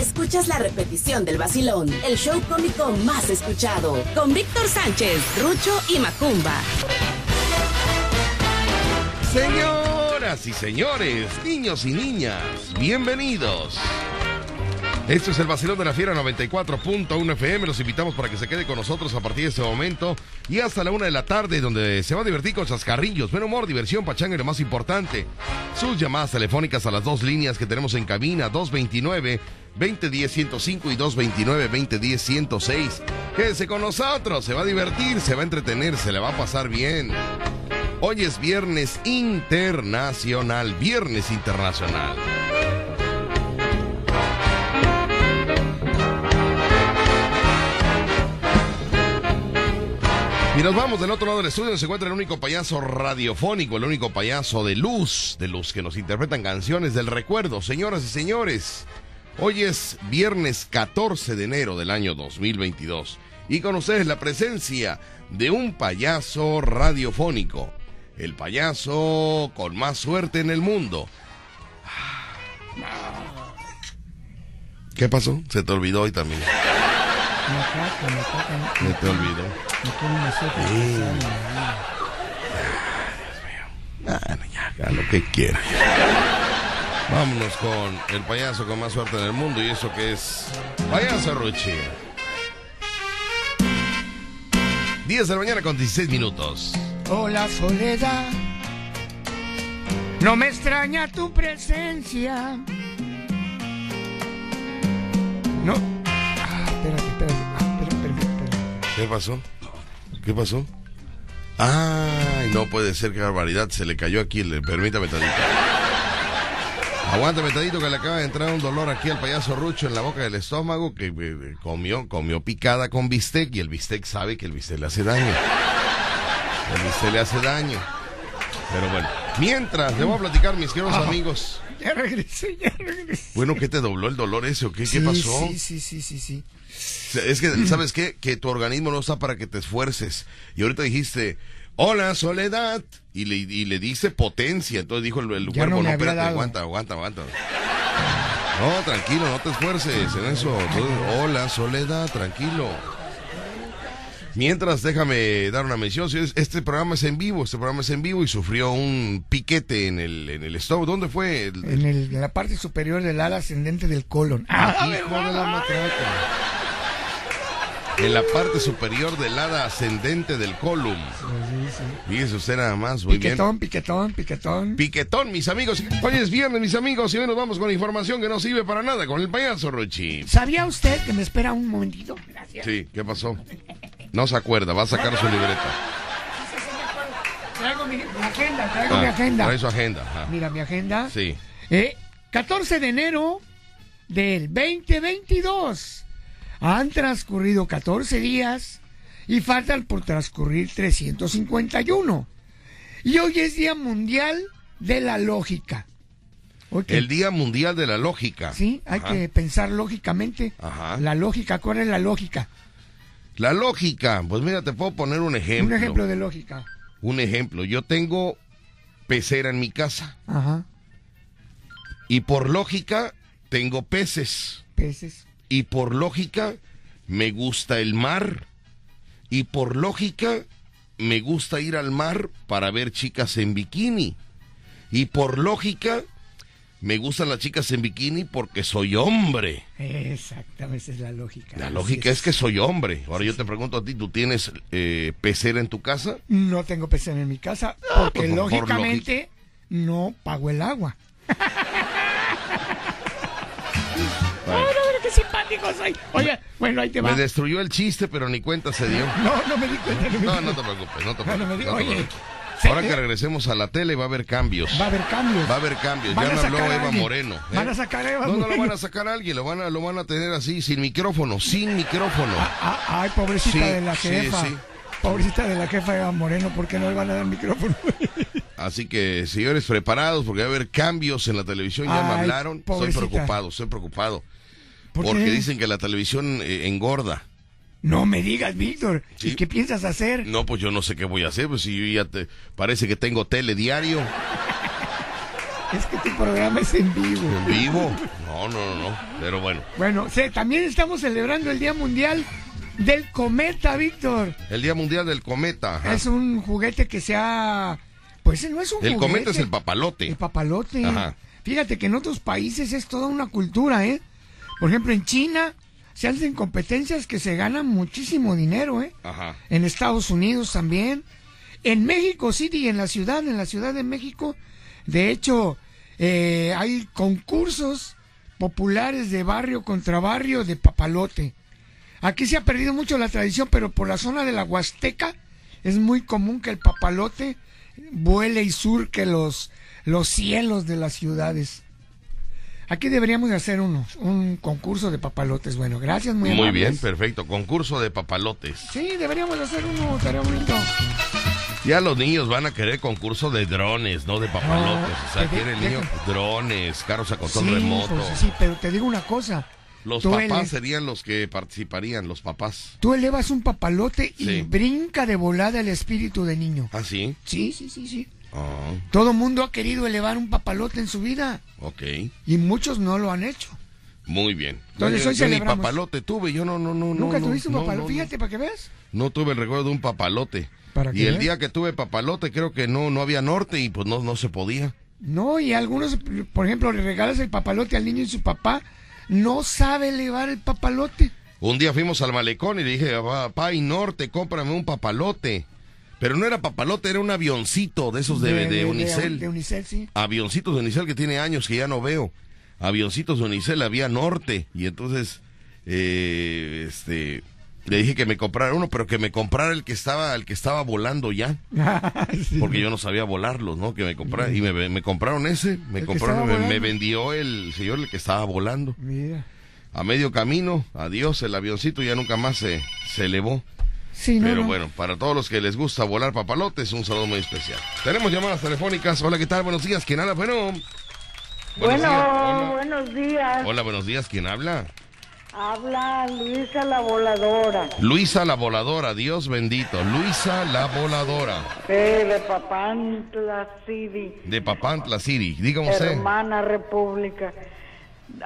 escuchas la repetición del vacilón, el show cómico más escuchado, con Víctor Sánchez, Rucho y Macumba. Señoras y señores, niños y niñas, bienvenidos. Esto es el vacilón de la Fiera 94.1 FM. Los invitamos para que se quede con nosotros a partir de este momento y hasta la una de la tarde, donde se va a divertir con chascarrillos, buen humor, diversión, pachanga y lo más importante, sus llamadas telefónicas a las dos líneas que tenemos en cabina, 229 2010 105 y 229 2010 106. Quédese con nosotros, se va a divertir, se va a entretener, se le va a pasar bien. Hoy es viernes internacional, viernes internacional. Y nos vamos del otro lado del estudio, se encuentra el único payaso radiofónico, el único payaso de luz, de luz que nos interpretan canciones del recuerdo. Señoras y señores, hoy es viernes 14 de enero del año 2022 y con ustedes la presencia de un payaso radiofónico, el payaso con más suerte en el mundo. ¿Qué pasó? Se te olvidó hoy también. Me te olvidó. Bueno, ya, haga lo que quiera. Vámonos con el payaso con más suerte en el mundo y eso que es Payaso Ruchi. 10 de la mañana con 16 minutos. Hola soledad, no me extraña tu presencia. No. Ah, espérate, espérate. Ah, espérate, espérate. ¿Qué pasó? ¿Qué pasó? Ay, no puede ser, qué barbaridad. Se le cayó aquí. Le, permítame tantito. Aguántame tantito que le acaba de entrar un dolor aquí al payaso Rucho en la boca del estómago que eh, comió, comió picada con bistec y el bistec sabe que el bistec le hace daño. El bistec le hace daño. Pero bueno, mientras le voy a platicar, mis queridos amigos. Ya regresé, ya regresé. Bueno, ¿qué te dobló el dolor ese o qué? Sí, ¿Qué pasó? Sí, sí, sí, sí, sí. Es que, ¿sabes qué? Que tu organismo no está para que te esfuerces. Y ahorita dijiste, hola, soledad. Y le, y le dice potencia. Entonces dijo el, cuerpo, no no, espérate, dado. aguanta, aguanta, aguanta. No, tranquilo, no te esfuerces en eso. Entonces, hola, soledad, tranquilo. Mientras, déjame dar una mención. Este programa es en vivo, este programa es en vivo y sufrió un piquete en el, en el estómago. ¿Dónde fue? En, el- en la parte superior del ala ascendente del colon. Ah, Hijo de la matraca. En la parte superior del hada ascendente del column. Fíjese usted nada más, muy bien. Piquetón, piquetón, piquetón. Piquetón, mis amigos. Hoy es viernes, mis amigos, y hoy nos vamos con información que no sirve para nada con el payaso Rochi. ¿Sabía usted que me espera un momentito? Gracias. Sí, ¿qué pasó? No se acuerda, va a sacar su libreta. Traigo mi, mi agenda, traigo Ah, mi agenda. Trae su agenda. Mira mi agenda. Sí. Eh, 14 de enero del 2022. Han transcurrido 14 días y faltan por transcurrir 351. Y hoy es Día Mundial de la Lógica. El Día Mundial de la Lógica. Sí, hay Ajá. que pensar lógicamente. Ajá. La lógica, ¿cuál es la lógica? La lógica, pues mira, te puedo poner un ejemplo. Un ejemplo de lógica. Un ejemplo. Yo tengo pecera en mi casa Ajá. y por lógica tengo peces. Peces. Y por lógica, me gusta el mar. Y por lógica, me gusta ir al mar para ver chicas en bikini. Y por lógica, me gustan las chicas en bikini porque soy hombre. Exactamente, esa es la lógica. La lógica es que soy hombre. Ahora yo te pregunto a ti, ¿tú tienes eh, pecera en tu casa? No tengo pecera en mi casa porque pues, por- por lógicamente no pago el agua. Soy. Oye, bueno, ahí te va. Me destruyó el chiste, pero ni cuenta se dio. No, no me di cuenta. No, me No, no te preocupes, no te No, no me preocupes. oye, Ahora que regresemos a la tele va a haber cambios. Va a haber cambios. Va a haber cambios. Van Ya me habló Eva. Moreno. ¿eh? Van a sacar a Eva No, no lo Moreno. van a sacar a alguien, lo van a, lo van a tener así, sin micrófono, sin micrófono. Ah, ay, pobrecita Sí, de la jefa. sí. Pobrecita de la jefa Eva Moreno, ¿por qué no le van a dar micrófono? Así que, señores, preparados, porque va a haber cambios en la televisión. Ya me hablaron. Estoy pobrecita. preocupado, estoy preocupado. ¿Por porque qué? dicen que la televisión eh, engorda. No me digas, Víctor. Sí. ¿Y qué piensas hacer? No, pues yo no sé qué voy a hacer, pues si yo ya te... Parece que tengo tele diario. Es que tu programa es en vivo. ¿En vivo? No, no, no, no. Pero bueno. Bueno, también estamos celebrando el Día Mundial del Cometa, Víctor. El Día Mundial del Cometa. ajá. Es un juguete que se ha... Pues no es un El juguete. cometa es el papalote. El papalote. Ajá. Fíjate que en otros países es toda una cultura, ¿eh? Por ejemplo, en China se hacen competencias que se ganan muchísimo dinero, ¿eh? Ajá. En Estados Unidos también. En México City, en la ciudad, en la Ciudad de México, de hecho, eh, hay concursos populares de barrio contra barrio de papalote. Aquí se ha perdido mucho la tradición, pero por la zona de la Huasteca es muy común que el papalote vuele y surque los, los cielos de las ciudades. Aquí deberíamos de hacer uno, un concurso de papalotes. Bueno, gracias, muy Muy bien, perfecto. Concurso de papalotes. Sí, deberíamos de hacer uno, estaría bonito. Ya los niños van a querer concurso de drones, no de papalotes. No, o sea, te de- quiere el niño deja- drones, carros a control Sí, remoto. pues, sí, pero te digo una cosa. Los papás ele- serían los que participarían, los papás. tú elevas un papalote y brinca de volada el espíritu de niño. ¿Ah, sí? Sí, sí, sí, sí. Ah, Todo mundo ha querido elevar un papalote en su vida ok. y muchos no lo han hecho. Muy bien. Entonces, yo, hoy yo ni papalote tuve, yo no, no, no. Nunca no, tuviste un no, papalote, no, fíjate para que veas. No tuve el recuerdo de un papalote. Para y el día que tuve papalote creo que no, no había norte y pues no, no se podía. No, y algunos, por ejemplo, le regalas el papalote al niño y su papá no sabe elevar el papalote. Un día fuimos al malecón y le dije, papá y norte, cómprame un papalote. Pero no era papalote, era un avioncito de esos de, de, Unicel. De, Unicel, sí. avioncitos de Unicel que tiene años que ya no veo. Avioncitos de Unicel había norte. Y entonces, eh, este, le dije que me comprara uno, pero que me comprara el que estaba, el que estaba volando ya. Sí. Porque yo no sabía volarlos, ¿no? Que me comprara. Y me, me compraron ese, me El compraron, me, vendió el señor el que estaba volando. Mira. A medio camino, adiós, el avioncito ya nunca más se, se elevó. Sí, no, Pero no. bueno, para todos los que les gusta volar papalotes, un saludo muy especial. Tenemos llamadas telefónicas. Hola, ¿qué tal? Buenos días. ¿Quién habla? Bueno. Buenos Bueno, días. Hola. buenos días. Hola, buenos días. ¿Quién habla? Habla Luisa la voladora. Luisa la voladora, Dios bendito. Luisa la voladora, Sí, de Papantla City, de Papantla City. Dígame usted. hermana república.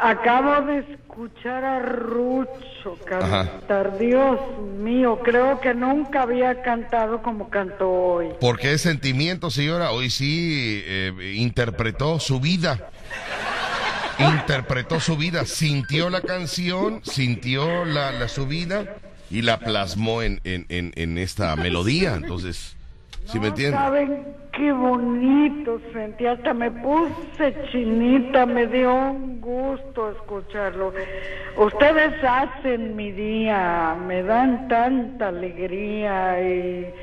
Acabo de escuchar a Rucho cantar. Dios mío, creo que nunca había cantado como cantó hoy. Porque es sentimiento, señora. Hoy sí eh, interpretó su vida. Interpretó su vida. Sintió la canción, sintió la, la su vida y la plasmó en, en, en, en esta melodía. Entonces, ¿sí me saben qué bonito sentí, hasta me puse chinita, me dio un gusto escucharlo. Ustedes hacen mi día, me dan tanta alegría y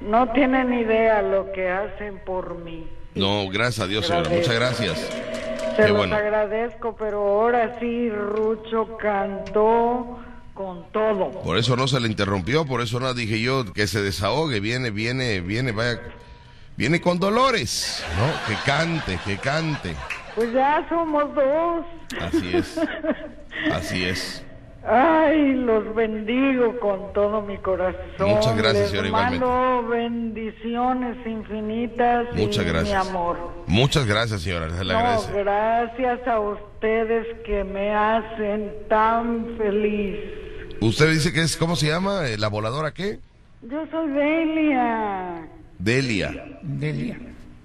no tienen idea lo que hacen por mí. No, gracias a Dios, señora. Muchas gracias. Se Qué los bueno. agradezco, pero ahora sí Rucho cantó con todo. Por eso no se le interrumpió, por eso no dije yo que se desahogue, viene, viene, viene, vaya, viene con dolores, ¿no? Que cante, que cante. Pues ya somos dos. Así es, así es. Ay, los bendigo con todo mi corazón. Muchas gracias, señora, igualmente. mando bendiciones infinitas Muchas y gracias. mi amor. Muchas gracias, señora, se le No, gracias a ustedes que me hacen tan feliz. Usted dice que es, ¿cómo se llama? Eh, ¿La voladora qué? Yo soy Delia, Delia. Delia.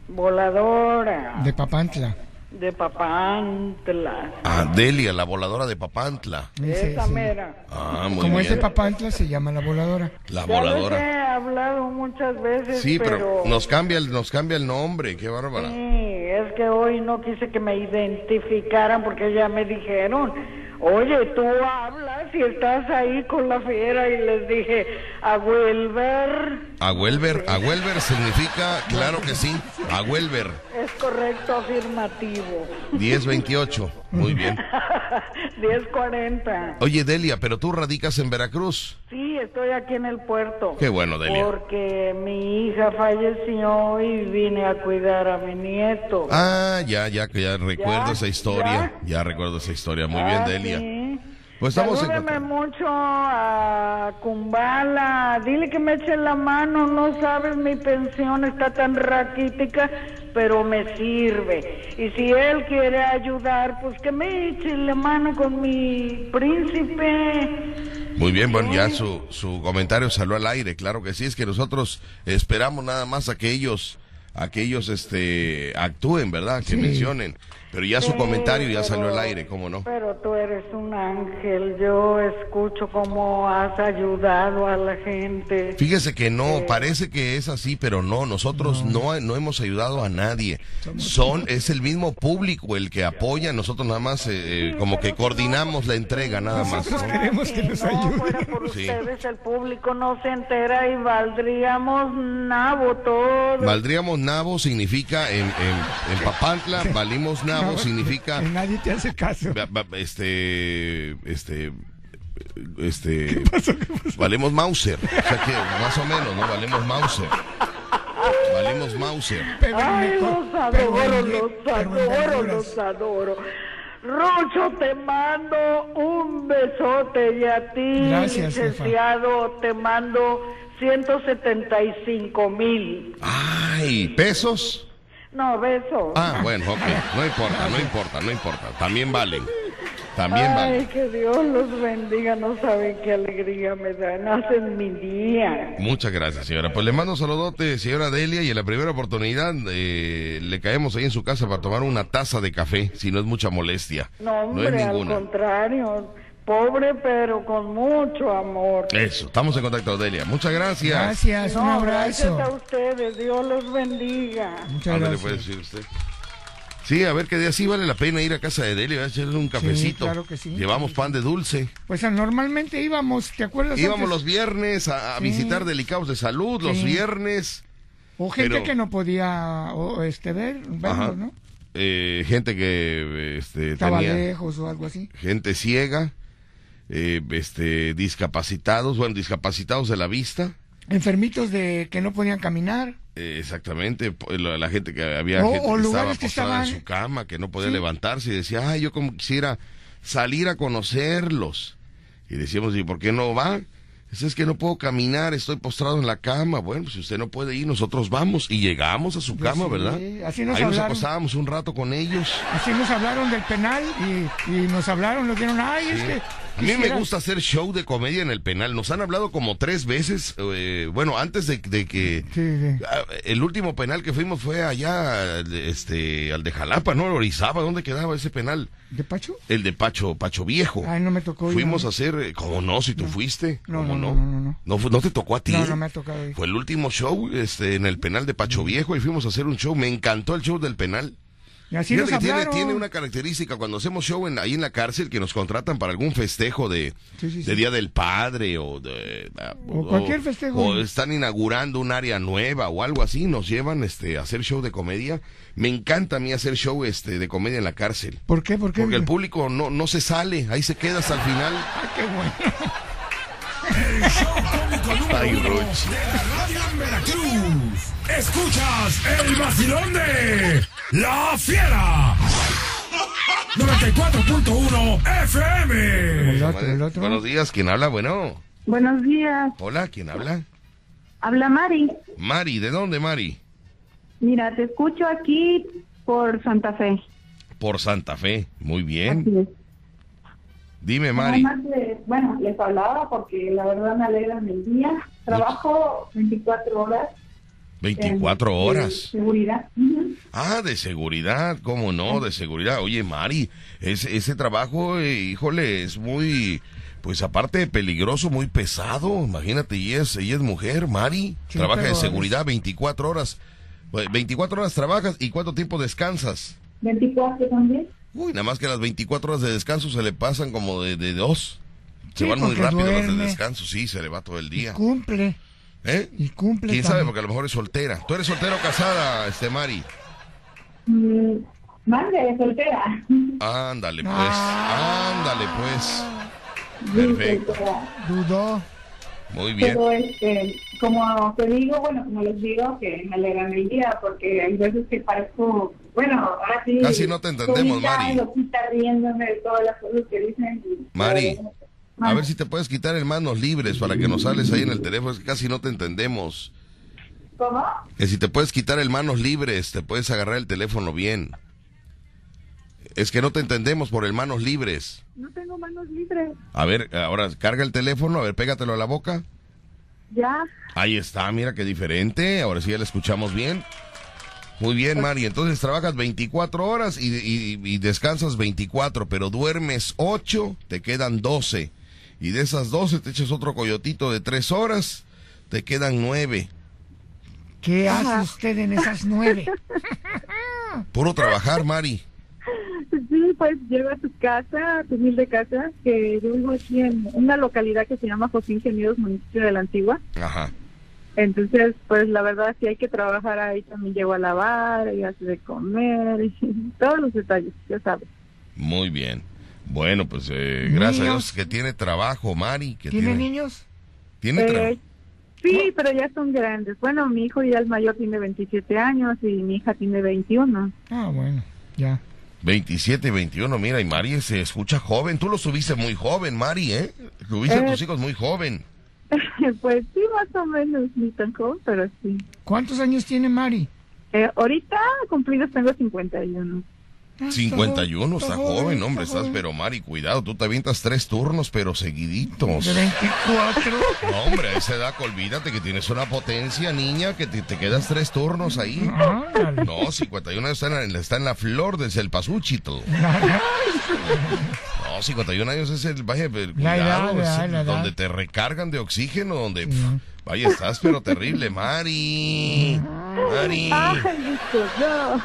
voladora De Papantla. de Papantla. Ah, Delia, la voladora de Papantla. Esa sí. mera. Ah, muy Como es de bien. Papantla, se llama la voladora. La Ya les he voladora. hablado muchas veces, Sí, pero nos cambia el, nos cambia el nombre, qué bárbara. Sí, es que hoy no quise que me identificaran porque ya me dijeron, oye, tú hablas y estás ahí con la fiera y les dije, a Wilber, Agüelver, Agüelver significa, claro que sí, Agüelver, es correcto afirmativo, 1028, muy bien. 1040. Oye, Delia, pero tú radicas en Veracruz. Sí, estoy aquí en el puerto. Qué bueno, Delia. Porque mi hija falleció y vine a cuidar a mi nieto. Ah, ya, ya, que ya recuerdo Ya, esa historia. ya. Ya recuerdo esa historia. Muy bien, Ah, Delia. sí. Pues estamos mucho a Kumbala. Dile que me eche la mano. No sabes, mi pensión está tan raquítica, pero me sirve. Y si él quiere ayudar, pues que me eche la mano con mi príncipe. Muy bien, bueno, ya su, su comentario salió al aire, claro que sí, es que nosotros esperamos nada más a que ellos, a que ellos este, actúen, ¿verdad? Que mencionen. Pero ya su Sí, comentario ya salió al pero- aire, ¿cómo no? Pero tú eres un ángel. Yo escucho cómo has ayudado a la gente. Fíjese que no, parece que es así, pero no, nosotros no, no, hemos ayudado a nadie. Son, es el mismo público el que apoya, nosotros nada más eh, eh, como que coordinamos la entrega, nada más. Nosotros ¿no? queremos que nos no ayude. fuera por Sí. ustedes, el público no se entera y valdríamos nabo todo. Valdríamos nabo significa en, en, en Papantla, valimos nabo significa Que nadie te hace caso. Este este este valemos Mauser o sea que más o menos no valemos Mauser valemos Mauser Pero Ay, los adoro, en- los adoro, los adoro. Rucho, te mando un besote y a ti, Gracias, jefa. licenciado, te mando 175 mil. ay pesos No, besos. ah bueno ok no importa no importa no importa también valen también Ay, valen que Dios los bendiga, no saben qué alegría me dan, hacen mi día. Muchas gracias, señora. Pues le mando un saludote, señora Delia, y en la primera oportunidad eh, le caemos ahí en su casa para tomar una taza de café, si no es mucha molestia. No, hombre, es al ninguna. contrario, pobre pero con mucho amor. Eso, estamos en contacto, Delia. Muchas gracias. Gracias, un No, gracias abrazo. a ustedes, Dios los bendiga. Muchas Ándale, gracias. puede decir usted. Sí, a ver qué día sí vale la pena ir a casa de Delia, a echarle un cafecito. claro que sí. Llevamos pan de dulce. Pues ah, normalmente íbamos, ¿te acuerdas? Íbamos antes? los viernes a, a Sí. visitar delicados de salud, los Sí. viernes. O gente pero- que no podía o, este, ver, Ajá. verlos, ¿no? Eh, gente que este, Estaba tenía lejos o algo así. gente ciega, eh, este, discapacitados, bueno, discapacitados de la vista. Enfermitos de que no podían caminar. eh, exactamente, la, la gente que había gente o que estaba que en su cama, que no podía Sí. levantarse y decía, ay, yo como quisiera salir a conocerlos. Y decíamos, ¿y por qué no va? Es que no puedo caminar, estoy postrado en la cama. Bueno, pues si usted no puede ir, nosotros vamos. Y llegamos a su cama, sí, ¿verdad? así nos Ahí nos acostábamos un rato con ellos. Así nos hablaron del penal y, y nos hablaron, nos dijeron, ay, es que... A mí me gusta hacer show de comedia en el penal. Nos han hablado como tres veces. eh, bueno, antes de, de que Sí, sí. ah, el último penal que fuimos fue allá, este, al de Jalapa, ¿no? Orizaba, ¿dónde quedaba ese penal? ¿De Pacho? El de Pacho, Pacho Viejo. Ay, no me tocó Fuimos ¿no? a hacer, eh, ¿cómo no? Si tú fuiste, No, ¿cómo no, no? no, no, no. ¿No, no te tocó a ti? No, no me ha tocado ir. Fue el último show, este, en el penal de Pacho Viejo y fuimos a hacer un show. Me encantó el show del penal. Y así Fíjate nos que tiene, tiene una característica cuando hacemos show en, ahí en la cárcel que nos contratan para algún festejo de, Sí, sí, de. Día del Padre o de ah, O cualquier festejo. o están inaugurando un área nueva o algo así nos llevan este a hacer show de comedia me encanta a mí hacer show este de comedia en la cárcel ¿Por qué? ¿Por qué? porque el público no no se sale ahí se queda hasta el final Ay, qué bueno. Ay, Ruch. de la radio en Veracruz. Escuchas el vacilón de La Fiera. 94.1 FM. El otro, el otro. buenos días quién habla bueno Buenos días, hola quién habla habla Mari. Mari de dónde Mari Mira, te escucho aquí por Santa Fe. por Santa Fe muy bien Así es. Dime Mari eh, bueno, les hablaba porque la verdad me alegran el día. Trabajo 24 horas. en- 24 en horas seguridad. Ujú. Ah, de seguridad, cómo no, de seguridad. Oye, Mari, ese, ese trabajo, eh, híjole, es muy, pues aparte de peligroso, muy pesado. Imagínate, ella es, ella es mujer, Mari, Sí, trabaja de seguridad 24 horas. Eh, 24 horas trabajas y cuánto tiempo descansas. 24 también. Uy, nada más que las 24 horas de descanso se le pasan como de, de dos. Se van muy rápido las de descanso, sí, se le va todo el día. Cumple. ¿Eh? Y cumple ¿Quién sabe? Porque a lo mejor es soltera. ¿Tú eres soltera o casada, este Mari? Mm, Mande, soltera. Ándale pues, Ah. ándale pues. Perfecto. Dudó. Muy bien. Pero este, como te digo, bueno, como les digo, que me alegran el día porque hay veces que parezco Bueno, ahora sí. Casi no te entendemos, Mari. loquita, riéndome de todas las cosas que dicen. y- Mari, a Mande. ver si te puedes quitar el manos libres para que nos sales ahí en el teléfono, es que casi no te entendemos. ¿Cómo? Que si te puedes quitar el manos libres, te puedes agarrar el teléfono bien. Es que no te entendemos por el manos libres. No tengo manos libres. A ver, ahora carga el teléfono, a ver, pégatelo a la boca. Ya. Ahí está, mira qué diferente. Ahora sí ya la escuchamos bien. Muy bien, Mari. Entonces trabajas 24 horas y, y- y descansas 24, pero duermes 8, te quedan 12. Y de esas 12 te echas otro coyotito de 3 horas, te quedan 9. ¿Qué hace usted en esas nueve? Puro trabajar, Mari. Sí, pues llego a tu casa, a tu humilde casa, que yo vivo aquí en una localidad que se llama José Ingenieros, municipio de la Antigua. Ajá. Entonces, pues la verdad, si hay que trabajar ahí, también llego a lavar, y hace de comer, y todos los detalles, ya sabes. Muy bien. Bueno, pues eh, gracias a. Dios que tiene trabajo, Mari. Que ¿Tiene tiene, niños? ¿Tiene Eh, sí, pero ya son grandes. Bueno, mi hijo ya el mayor tiene 27 años y mi hija tiene 21. Ah, bueno, ya. 27 y 21, mira, y Mari se escucha joven. Tú lo subiste muy joven, Mari, ¿eh? Tuviste a Eh. tus hijos muy joven. pues sí, más o menos, ni tan joven, pero sí. ¿Cuántos años tiene Mari? Eh, ahorita cumplidos tengo 51. Ah, 51, está joven, hombre, está estás, joven. pero Mari, cuidado, tú te avientas tres turnos, pero seguiditos. De 24. No, hombre, a esa edad, olvídate que tienes una potencia, niña, que te, te quedas tres turnos ahí. No, 51 años está en, la- está en la flor del Celpasúchitl. No, 51 años es el, vaya, el La edad, cuidado, la es edad, la edad. donde te recargan de oxígeno, donde, pf, vaya, estás, pero terrible, Mari. Mari. Ay, no.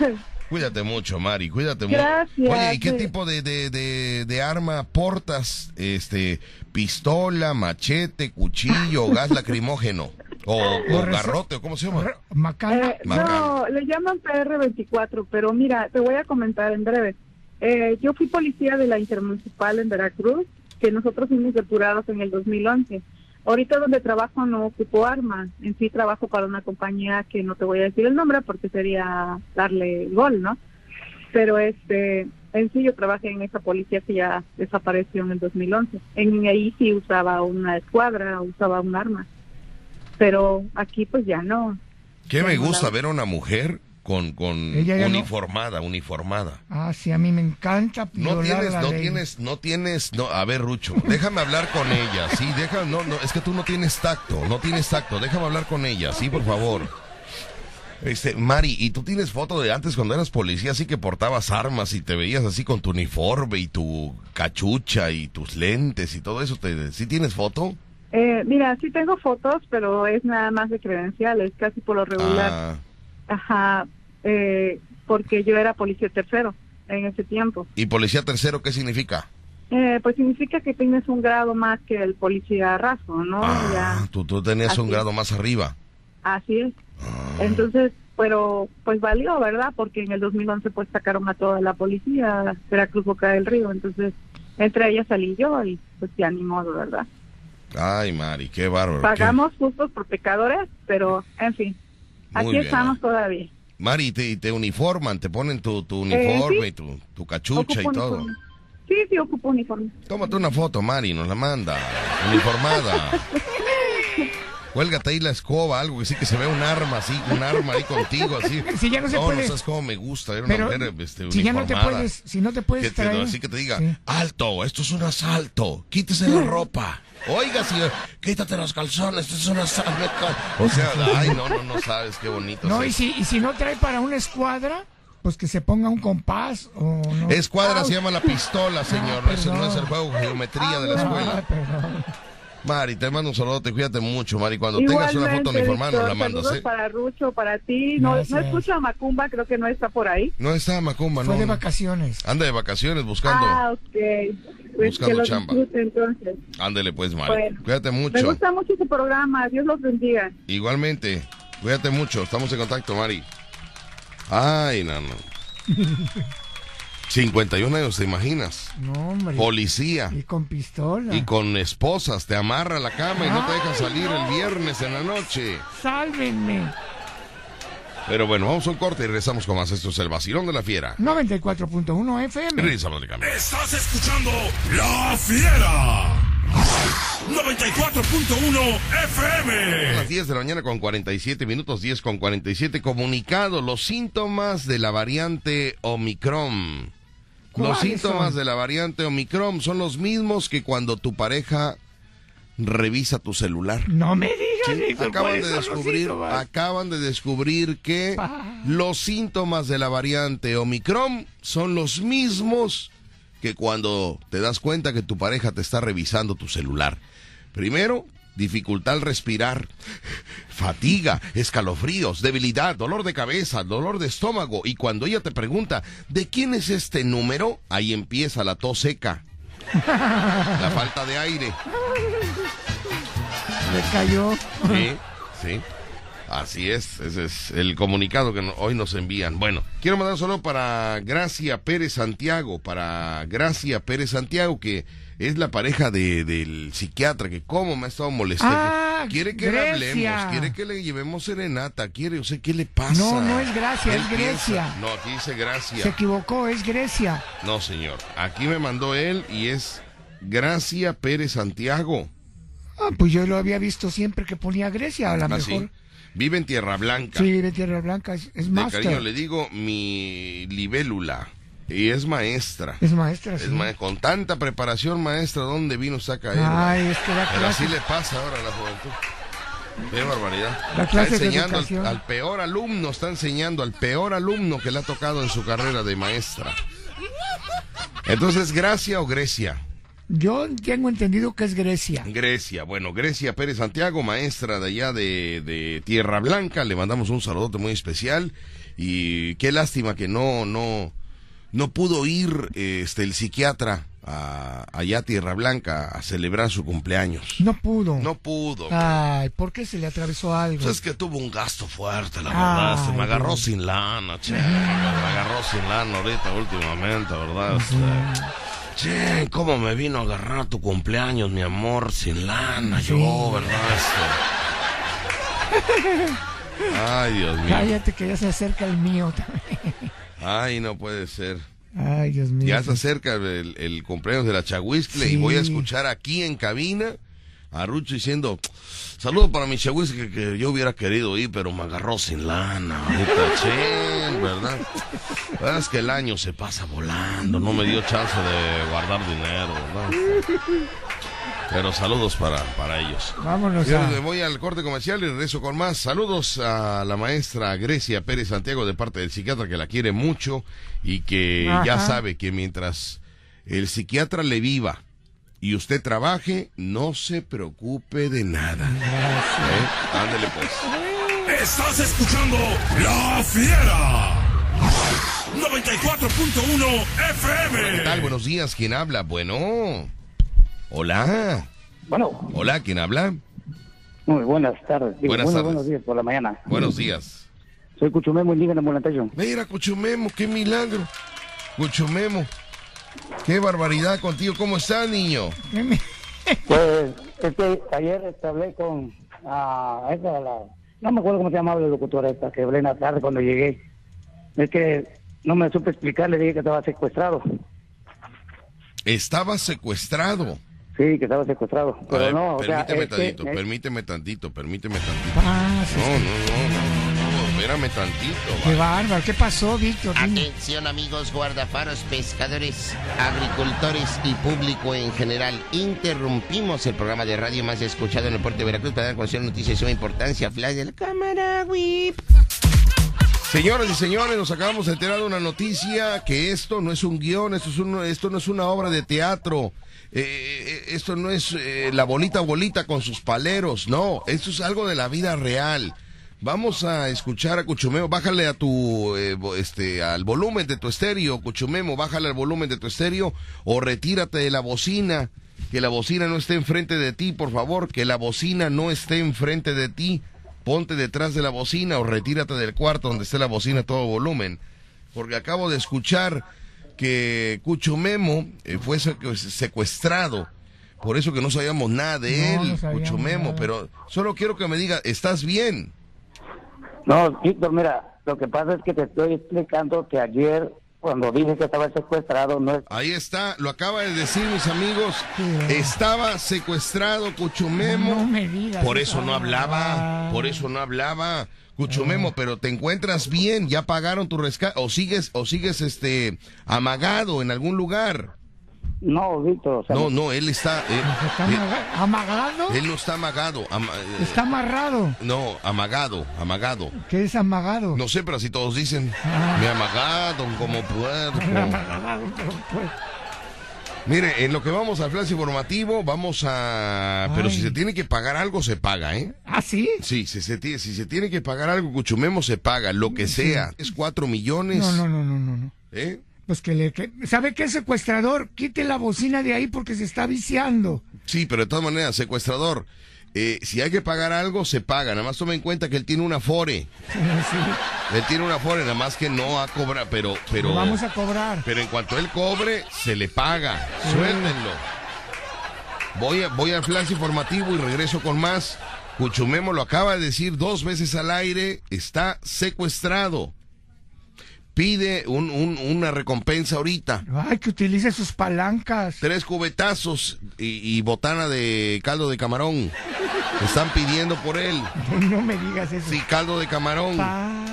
Cuídate mucho, Mari, cuídate mucho. Gracias. Oye, ¿y qué Sí. tipo de, de, de, de arma portas? Este, pistola, machete, cuchillo, gas lacrimógeno. O, garrote, ¿o cómo se llama? Macana. Eh, Macana. no, le llaman PR24, pero mira, te voy a comentar en breve. Eh, yo fui policía de la Intermunicipal en Veracruz, que nosotros fuimos depurados en el 2011. Ahorita donde trabajo no ocupo arma, en sí trabajo para una compañía que no te voy a decir el nombre porque sería darle gol, ¿no? Pero este, en sí yo trabajé en esa policía que ya desapareció en el 2011. En ahí sí usaba una escuadra, usaba un arma. Pero aquí pues ya no. ¿Qué me gusta ver a una mujer con, con Ella ya no. uniformada, uniformada? Ah, sí, a mí me encanta No tienes, la no ley. tienes, no tienes, no, a ver, Rucho, déjame hablar con ella, sí, deja, no, no, es que tú no tienes tacto, no tienes tacto, déjame hablar con ella, sí, por favor. Este, Mari, ¿y tú tienes foto de antes cuando eras policía, así que portabas armas y te veías así con tu uniforme y tu cachucha y tus lentes y todo eso? ¿Te, ¿Sí tienes foto? Eh, mira, sí tengo fotos, pero es nada más de credenciales, casi por lo regular. Ah, Ajá, eh, porque yo era policía tercero en ese tiempo. ¿Y policía tercero qué significa? Eh, pues significa que tienes un grado más que el policía raso, ¿no? Ah, Ya, tú, tú tenías un Así. grado más arriba. así es. Ah. Entonces, pero pues valió, ¿verdad? Porque en el 2011 pues sacaron a toda la policía, Veracruz Boca del Río, entonces entre ellas salí yo y pues ya ni modo, ¿verdad? Ay, Mari, qué bárbaro. qué- Pagamos justos por pecadores, pero en fin, Muy aquí bien, estamos Mari. todavía. Mari, te, te uniforman, te ponen tu, tu uniforme Eh, sí. y tu, tu cachucha y todo. uniforme. Sí, sí, ocupo uniforme. Tómate una foto, Mari, nos la manda. Uniformada. Cuélgate ahí la escoba, algo que sí que se vea un arma así, un arma ahí contigo, así. Si ya no se no, puede. no sabes cómo me gusta ver una Pero mujer este, si ya no te puedes, si no te puedes Que te- traer. así que te diga, Sí. alto, esto es un asalto, quítese la ropa. Oiga, señor, quítate los calzones, esto es un asalto. O sea, ay, no, no, no sabes qué bonito. No, y si, y si no trae para una escuadra, pues que se ponga un compás o no. Escuadra se llama la pistola, señor. Ah, Ese no es el juego de geometría de la Ah, escuela. perdón. Mari, te mando un saludo, te cuídate mucho, Mari. Cuando tengas una foto uniformada nos la mandas, saludos ¿eh? para Rucho, para ti. No, no escucho a Macumba, creo que no está por ahí. No está Macumba, Fue no. de vacaciones. Anda de vacaciones buscando. Ah, ok. Pues Buscando que lo chamba. entonces. Ándele pues, Mari. Bueno. Cuídate Me mucho. gusta mucho su programa, Dios los bendiga. Igualmente. Cuídate mucho. Estamos en contacto, Mari. Ay, no, no. 51 años, ¿te imaginas? No, hombre. Policía. Y con pistola. Y con esposas, te amarra a la cama y no te deja salir no. el viernes en la noche. Sálvenme. Pero bueno, vamos a un corte y regresamos con más. Esto es el vacilón de la fiera. 94.1 FM. Regresamos de camino. Estás escuchando La Fiera. 94.1 FM. Las 10 de la mañana con 47 minutos, 10 con 47. Comunicado, los síntomas de la variante Omicron. Los ¿Cuáles síntomas son? de la variante Omicron son los mismos que cuando tu pareja revisa tu celular. No me digas, Víctor, Acaban ¿cuáles de descubrir, acaban de descubrir que los síntomas de la variante Omicron son los mismos que cuando te das cuenta que tu pareja te está revisando tu celular. Primero, dificultad al respirar, fatiga, escalofríos, debilidad, dolor de cabeza, dolor de estómago y cuando ella te pregunta, ¿de quién es este número? Ahí empieza la tos seca, la falta de aire. Le cayó. Sí, sí. Así es, ese es el comunicado que hoy nos envían. Bueno, quiero mandar solo para Gracia Pérez Santiago, para Gracia Pérez Santiago, que es la pareja de, del psiquiatra, que cómo me ha estado molestando. Ah, quiere que le hablemos, quiere que le llevemos serenata, quiere, o sea, ¿qué le pasa? No, no es Gracia, Él es piensa- Grecia. No, aquí dice Se Gracia. equivocó, es Grecia. No, señor. Aquí me mandó él y es Gracia Pérez Santiago. Ah, pues yo lo había visto siempre que ponía Grecia, a lo Así. mejor. Vive en Tierra Blanca. Sí, de Tierra Blanca, es, es master. cariño le digo mi libélula. Y es maestra. Es maestra, sí. Es ma- con tanta preparación, maestra, ¿dónde vino usted a caer? Ay, es que da Pero así le pasa ahora a la juventud. Qué barbaridad. Da Está clases de enseñando al, al peor alumno, está enseñando al peor alumno que le ha tocado en su carrera de maestra. Entonces, ¿Gracia o Grecia? Yo tengo entendido que es Grecia. Grecia, bueno, Grecia Pérez Santiago, maestra de allá de, de Tierra Blanca, le mandamos un saludote muy especial y qué lástima que no, no, no pudo ir este el psiquiatra a, allá a Tierra Blanca a celebrar su cumpleaños. No pudo. No pudo. Ay, ¿por qué se le atravesó algo? Pues es que tuvo un gasto fuerte, la Ay, verdad. Se me agarró Dios. sin lana, che. Me agarró sin lana ahorita últimamente, ¿verdad? Che, ¿cómo me vino a agarrar tu cumpleaños, mi amor, sin lana? Yo, ¿verdad? Ay, Dios mío. Cállate que ya se acerca el mío también. Ay, no puede ser. Ay, Dios mío. Ya se acerca el, el cumpleaños de la Chahuiscle y voy a escuchar aquí en cabina a Rucho diciendo, saludo para mi Chahuiscle que, que yo hubiera querido ir, pero me agarró sin lana. Ahorita, che, ¿verdad? La verdad es que el año se pasa volando, no me dio chance de guardar dinero, ¿verdad? Pero saludos para, para ellos. Vámonos Yo a... me voy al corte comercial y regreso con más. Saludos a la maestra Grecia Pérez Santiago de parte del psiquiatra que la quiere mucho y que ya sabe que mientras el psiquiatra le viva y usted trabaje, no se preocupe de nada. ¿Eh? Ándele pues. Estás escuchando La Fiera. 94.1 FM. ¿Qué tal? Buenos días. ¿Quién habla? Bueno. Hola. Bueno, Hola, ¿quién habla? muy buenas tardes. Digo, Buenas bueno, tardes. buenos días por la mañana. Buenos días. Soy Cuchumemo Indígena Molantayo. Mira, Cuchumemo, qué milagro. Cuchumemo. Qué barbaridad contigo. ¿Cómo estás, niño? ¿Qué me- Pues, es que ayer hablé con ah, esa, la, no me acuerdo cómo se llamaba la locutora esta, que hablé en la tarde cuando llegué. Es que no me supe explicar, le dije que estaba secuestrado. Estaba secuestrado. Sí, que estaba secuestrado. A Pero ver, no, o sea, permíteme tantito, permíteme tantito, permíteme tantito. Pasa, No, no, no, no, no, espérame tantito. Qué bárbaro. ¿Qué pasó, Víctor? Atención amigos guardafaros, pescadores, agricultores y público en general. Interrumpimos el programa de radio más escuchado en el puerto de Veracruz para dar a conocer noticias de suma importancia. Flash de la cámara, whip. Señoras y señores, nos acabamos de enterar de una noticia que esto no es un guion, esto, es un- esto no es una obra de teatro. Eh, eh, esto no es eh, la bolita bolita con sus paleros, no, esto es algo de la vida real. Vamos a escuchar a Cuchumemo, bájale a tu eh, este al volumen de tu estéreo, Cuchumemo, bájale al volumen de tu estéreo o retírate de la bocina, que la bocina no esté enfrente de ti, por favor, que la bocina no esté enfrente de ti. Ponte detrás de la bocina o retírate del cuarto donde esté la bocina a todo volumen. Porque acabo de escuchar que Cuchumemo eh, fue secu- secuestrado. Por eso que no sabíamos nada de No, él, no Cuchumemo. Pero solo quiero que me diga, ¿estás bien? No, Víctor, mira, lo que pasa es que te estoy explicando que ayer, cuando dije que estaba secuestrado, no es... Ahí está, lo acaba de decir mis amigos. Estaba secuestrado Cuchumemo. No me digas Por eso. eso no hablaba, por eso no hablaba. Cuchumemo, pero te encuentras bien, ya pagaron tu rescate o sigues o sigues este amagado en algún lugar. No, Víctor, o sea, No, no, él está eh, ¿Está eh, amaga- amagado? él no está amagado, ama- eh, Está amarrado. no, amagado, amagado. ¿Qué es amagado? No sé, pero así todos dicen, Ah. me amagado como puerco. Mire, en lo que vamos al flash informativo, vamos a... Pero si se tiene que pagar algo, se paga, ¿eh? ¿Ah, sí? Sí, si se, tiene, si se tiene que pagar algo, Cuchumemo se paga, lo que sea. Es cuatro millones. No, no, no, no. no. ¿eh? Pues que le... que- ¿Sabe qué, secuestrador? Quite la bocina de ahí porque se está viciando. Sí, pero de todas maneras, secuestrador, eh, si hay que pagar algo, se paga. Nada más tome en cuenta que él tiene una Afore. Sí, sí. Él tiene una Afore, nada más que no ha cobrado, pero... pero Lo vamos a cobrar. Pero en cuanto él cobre, se le paga. Suéltenlo. Voy, a, voy al flash informativo y regreso con más. Cuchumemo lo acaba de decir dos veces al aire. Está secuestrado. Pide un- un- una recompensa ahorita. Ay, que utilice sus palancas. Tres cubetazos y, y botana de caldo de camarón. Están pidiendo por él. No me digas eso. Sí, caldo de camarón. Pa-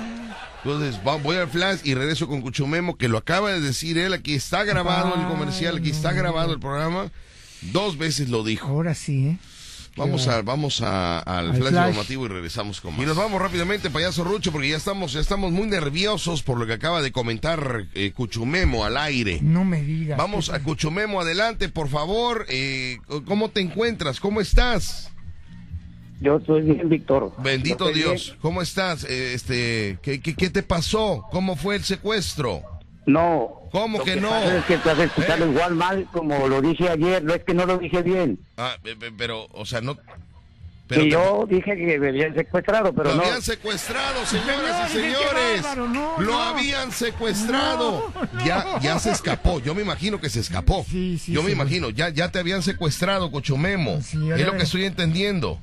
Entonces voy al flash y regreso con Cuchumemo, que lo acaba de decir él. Aquí está grabado el comercial, aquí está grabado el programa. Dos veces lo dijo. Ahora sí, ¿eh? Vamos a, vamos a- al Al flash, flash. informativo y regresamos con más. Y nos vamos rápidamente, payaso Rucho, porque ya estamos, ya estamos muy nerviosos por lo que acaba de comentar eh, Cuchumemo al aire. No me digas. Vamos a Cuchumemo, adelante, por favor. Eh, ¿Cómo te encuentras? ¿Cómo estás? yo estoy bien, Víctor. Bendito Dios. bien. ¿Cómo estás? Eh, este, ¿qué, qué, qué te pasó? ¿Cómo fue el secuestro? No. ¿Cómo Lo que no? pasa Es que estás escuchando ¿Eh? igual mal como lo dije ayer, no es que no lo dije bien. Ah, pe- pe- pero, o sea, no. Pero que yo dije que me habían secuestrado, pero lo no. habían secuestrado, señoras y Señores, bárbaro, no, lo no. habían secuestrado. No, Ya, no. ya se escapó. Yo me imagino que se escapó. Sí, sí, Yo me sí. imagino. Ya, ya te habían secuestrado, ya es lo que estoy entendiendo.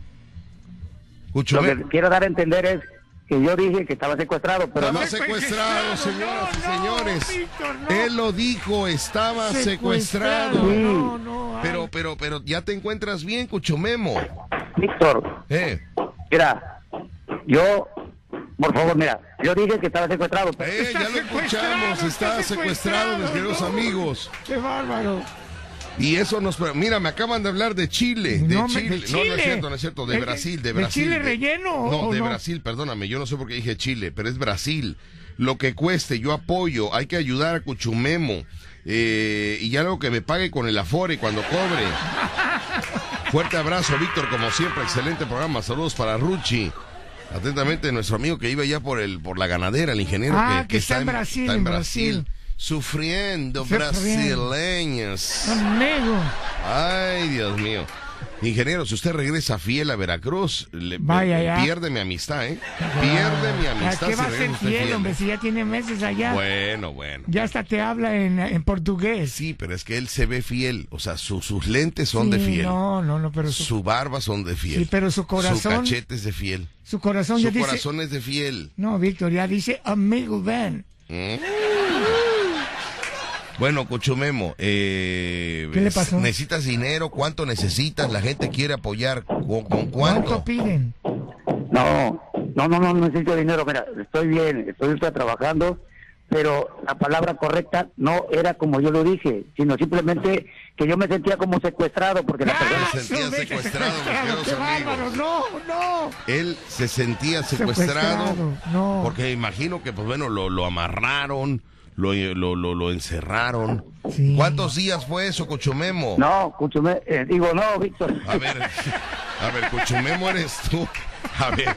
Lo que quiero dar a entender es que yo dije que estaba secuestrado, pero no. Estaba secuestrado, señoras y no, señores. Víctor, no. Él lo dijo, estaba secuestrado. No, no. Pero, pero, pero, ya te encuentras bien, Cuchumemo. Víctor, Eh, mira, yo, por favor, mira, yo dije que estaba secuestrado, pero eh, ya lo secuestrado, escuchamos, está secuestrado, mis queridos no. amigos. Qué bárbaro. Y eso nos... Mira, me acaban de hablar de Chile. De, No, me- Chile. de No, no es Chile. cierto, no es cierto. De ¿De- Brasil, de de Brasil. Chile relleno No, de no? Brasil, perdóname. Yo no sé por qué dije Chile, pero es Brasil. Lo que cueste, yo apoyo. Hay que ayudar a Cuchumemo. Eh, y ya luego que me pague con el Afore cuando cobre. Fuerte abrazo, Víctor, como siempre. Excelente programa. Saludos para Ruchi. Atentamente, nuestro amigo que iba ya por el por la ganadera, el ingeniero Ah, que está en Brasil, está en en Brasil. Brasil. Sufriendo, brasileños. Amigo. Ay, Dios mío. Ingeniero, si usted regresa fiel a Veracruz, le, Vaya, eh, pierde mi amistad, ¿eh? Pierde mi ¿A amistad qué si va a regresa ser fiel, fiel. hombre? Si ya tiene meses allá. Bueno, bueno. Ya hasta te habla en, en portugués. Sí, pero es que él se ve fiel. O sea, su- sus lentes son de fiel. No, no, no, pero su, Su barba son de fiel. Sí, pero su corazón- Su cachete es de fiel. su corazón ya Su dice... corazón es de fiel. No, Víctor, ya dice amigo, ven. ¿Mm? Bueno, Cuchumemo, eh, ¿Qué le pasó? ¿necesitas dinero? ¿Cuánto necesitas? La gente quiere apoyar. ¿Con, con ¿Cuánto cuánto? piden? no, no, no, no necesito dinero. Mira, estoy bien, estoy trabajando, pero la palabra correcta no era como yo lo dije, sino simplemente que yo me sentía como secuestrado porque la persona... se sentía secuestrado, amigos. No, no. Él se sentía secuestrado, Secuestrado, no. porque imagino que, pues bueno, lo, lo amarraron, lo, lo, lo, lo encerraron. Sí. ¿Cuántos días fue eso, Cuchumemo? No, escúchame, eh, digo, no, Víctor. A ver, a ver, Cuchumemo eres tú. A ver,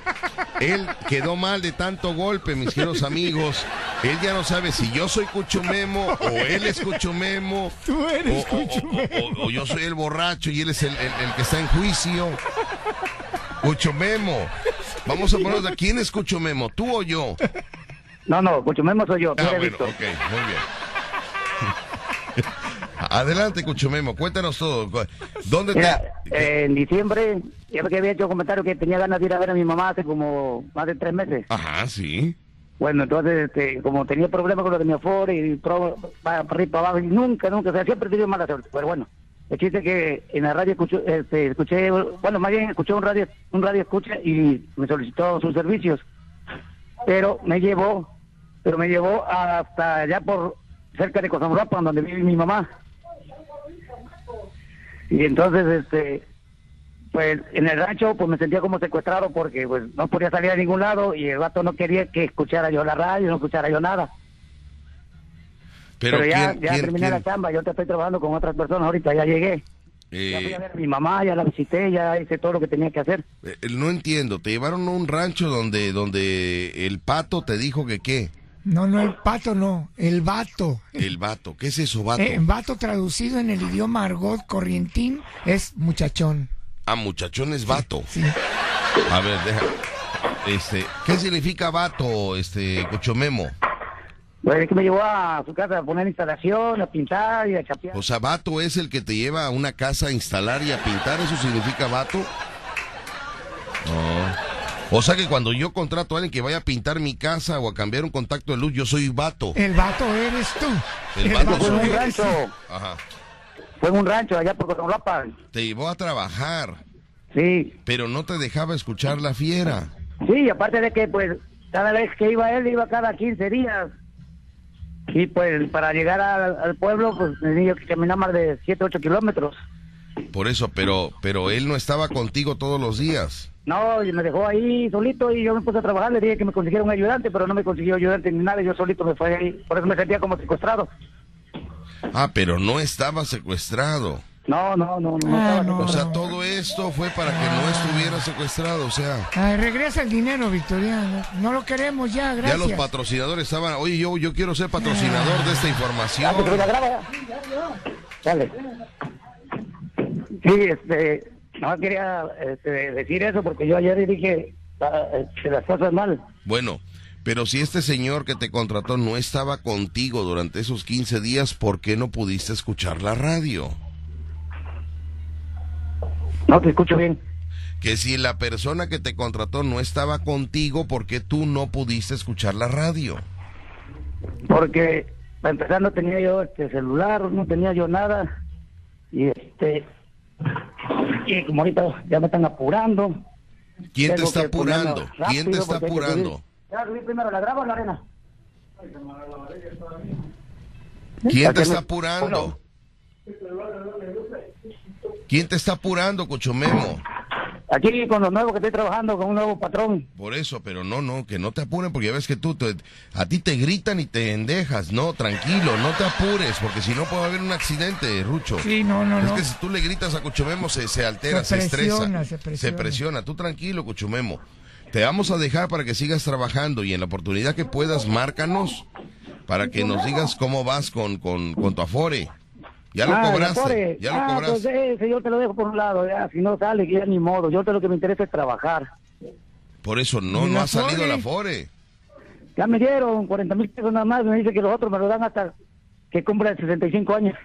él quedó mal de tanto golpe, mis queridos amigos. Él ya no sabe si yo soy Cuchumemo o él es Cuchumemo. Tú O, eres o- o- Cuchumemo. o- o yo soy el borracho y él es el, el- el que está en juicio. Cuchumemo. Vamos a ponernos de quién es Cuchumemo, tú o yo. No, no, Cuchumemo soy yo, Ah, bueno, ok, muy bien. Adelante, Cuchumemo, cuéntanos todo. ¿Dónde Mira, te...? eh, en diciembre, ya que había hecho un comentario que tenía ganas de ir a ver a mi mamá hace como más de tres meses. Ajá, sí. Bueno, entonces, este, como tenía problemas con lo de mi aforo y pro, para arriba para abajo, y nunca, nunca, o sea, siempre he tenido mala suerte. Pero bueno, el chiste que en la radio escuché, este, escuché, bueno, más bien escuché un radio, un radio escucha y me solicitó sus servicios. Pero me llevó, pero me llevó hasta allá por cerca de Cosamurapa, donde vive mi mamá. Y entonces, este, pues en el rancho pues me sentía como secuestrado porque pues no podía salir a ningún lado y el vato no quería que escuchara yo la radio, no escuchara yo nada. Pero, Pero, ya, ¿quién- ya quién- terminé quién? la chamba, yo te estoy trabajando con otras personas ahorita, ya llegué. Ya fui Eh, a ver a mi mamá, ya la visité, ya hice todo lo que tenía que hacer. eh, no entiendo, te llevaron a un rancho donde, donde el pato te dijo que qué. No, no, el pato no, el vato. El vato, ¿qué es eso, vato? Eh, vato traducido en el idioma argot corrientín es muchachón. Ah, muchachón es vato. Sí. A ver, deja. Este, ¿qué significa vato, este, Cuchomemo? Pues es que me llevó a su casa a poner instalación, a pintar y a chapear. O sea, vato es el que te lleva a una casa a instalar y a pintar, ¿eso significa vato? No. O sea que cuando yo contrato a alguien que vaya a pintar mi casa o a cambiar un contacto de luz, yo soy vato. El vato eres tú. El vato Fue en un soy. rancho, Ajá. fue en un rancho allá por. Te llevó a trabajar, Sí, pero no te dejaba escuchar la fiera. Sí, aparte de que, pues, cada vez que iba él, iba cada 15 días. Y, pues, para llegar al, al pueblo, pues, tenía que caminar más de 7, 8 kilómetros. Por eso, pero, pero él no estaba contigo todos los días. No, y me dejó ahí solito y yo me puse a trabajar. Le dije que me consiguiera un ayudante, pero no me consiguió ayudante ni nada. Yo solito me fui ahí. Por eso me sentía como secuestrado. Ah, pero no estaba secuestrado. No, no, no, no. Ah, estaba no. O sea, todo esto fue para que no estuviera secuestrado. O sea, Ay, regresa el dinero, Victoriano. No lo queremos ya, ya gracias. los patrocinadores estaban, oye, yo, yo quiero ser patrocinador de esta información. Ah, la graba ya. Dale. Sí, este, no quería este, decir eso porque yo ayer dije ah, este, las cosas mal. Bueno, pero si este señor que te contrató no estaba contigo durante esos 15 días, ¿por qué no pudiste escuchar la radio? No te escucho bien. Que si la persona que te contrató no estaba contigo, ¿por qué tú no pudiste escuchar la radio? Porque para empezar no tenía yo este celular, no tenía yo nada. Y este y como ahorita ya me están apurando. ¿Quién te está apurando? ¿Quién te está apurando? Ya primero la grabo o la arena. ¿Quién te está apurando? ¿Quién te está apurando, Cochomemo? Aquí con los nuevos que estoy trabajando con un nuevo patrón. Por eso, pero no, no, que no te apuren porque ya ves que tú, te- a ti te gritan y te endejas. No, tranquilo, no te apures porque si no puede haber un accidente, Rucho. Sí, no, no, es no. que si tú le gritas a Cuchumemo se, se altera, se, Se presiona, estresa. se presiona. Tú tranquilo, Cuchumemo. Te vamos a dejar para que sigas trabajando y en la oportunidad que puedas, márcanos para que nos digas cómo vas con, con, con tu afore. Ya lo Ah, cobraste, Afore. ya lo ah, cobraste. Pues ese yo te lo dejo por un lado, ya. Si no sale, ya ni modo. Yo te lo que me interesa es trabajar. Por eso no, ¿Y no la ha salido la afore. Ya me dieron 40 mil pesos nada más. Me dice que los otros me lo dan hasta que cumpla 65 años.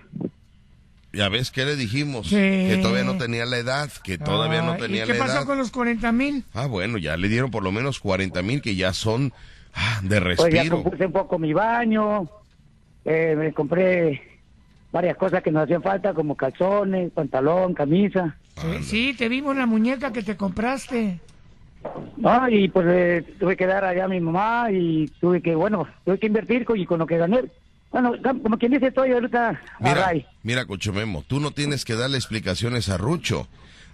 Ya ves que le dijimos Sí. que todavía no tenía la edad, que todavía no Ah, tenía ¿Y qué la pasó edad. con los 40 mil? Ah, bueno, ya le dieron por lo menos 40 mil que ya son ah, de Pues ya respiro. compuse un poco mi baño. eh, me compré varias cosas que nos hacían falta, como calzones, pantalón, camisa. Sí, sí, te vimos la muñeca que te compraste. No, y pues eh, tuve que dar allá a mi mamá y tuve que, bueno, tuve que invertir con, y con lo que gané. Bueno, como quien dice, estoy ahorita Mira, mira, Cochomemo, tú no tienes que darle explicaciones a Rucho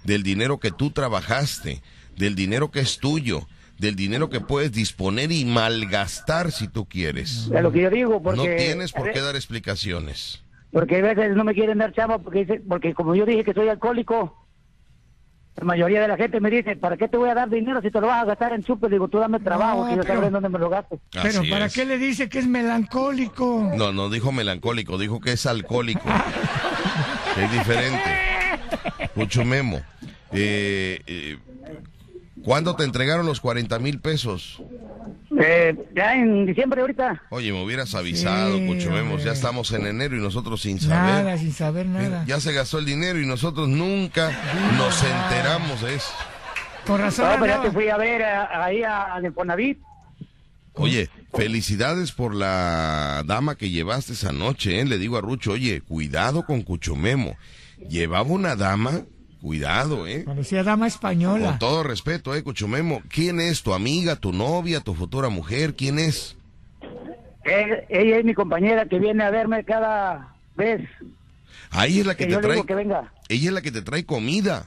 del dinero que tú trabajaste, del dinero que es tuyo, del dinero que puedes disponer y malgastar si tú quieres. Es lo que yo digo, porque... No tienes por qué dar explicaciones. Porque a veces no me quieren dar chamba porque dice, porque como yo dije que soy alcohólico, la mayoría de la gente me dice, ¿para qué te voy a dar dinero si te lo vas a gastar en súper? Digo, tú dame trabajo, No, que yo pero- sabré dónde me lo gasto. Pero ¿para es. qué le dice que es melancólico? No, no dijo melancólico, dijo que es alcohólico. Es diferente. Mucho memo. Eh, eh, ¿Cuándo te entregaron los 40 mil pesos? Eh, ya en diciembre ahorita. Oye, me hubieras avisado, Sí. Ya estamos en enero y nosotros sin saber. Nada, sin saber Mira, nada. ya se gastó el dinero y nosotros nunca nos enteramos de eso. Con razón. No, pero ya te fui a ver ahí a, a. Oye, felicidades por la dama que llevaste esa noche, ¿eh? Le digo a Rucho, oye, cuidado con Cuchumemo. Llevaba una dama, cuidado, ¿eh? Parecía dama española. Con todo respeto, ¿eh, Cuchumemo? ¿Quién es? ¿Tu amiga, tu novia, tu futura mujer? ¿Quién es? Eh, ella es mi compañera que viene a verme cada vez Ahí es la que, que te yo trae. digo que venga. Ella es la que te trae comida.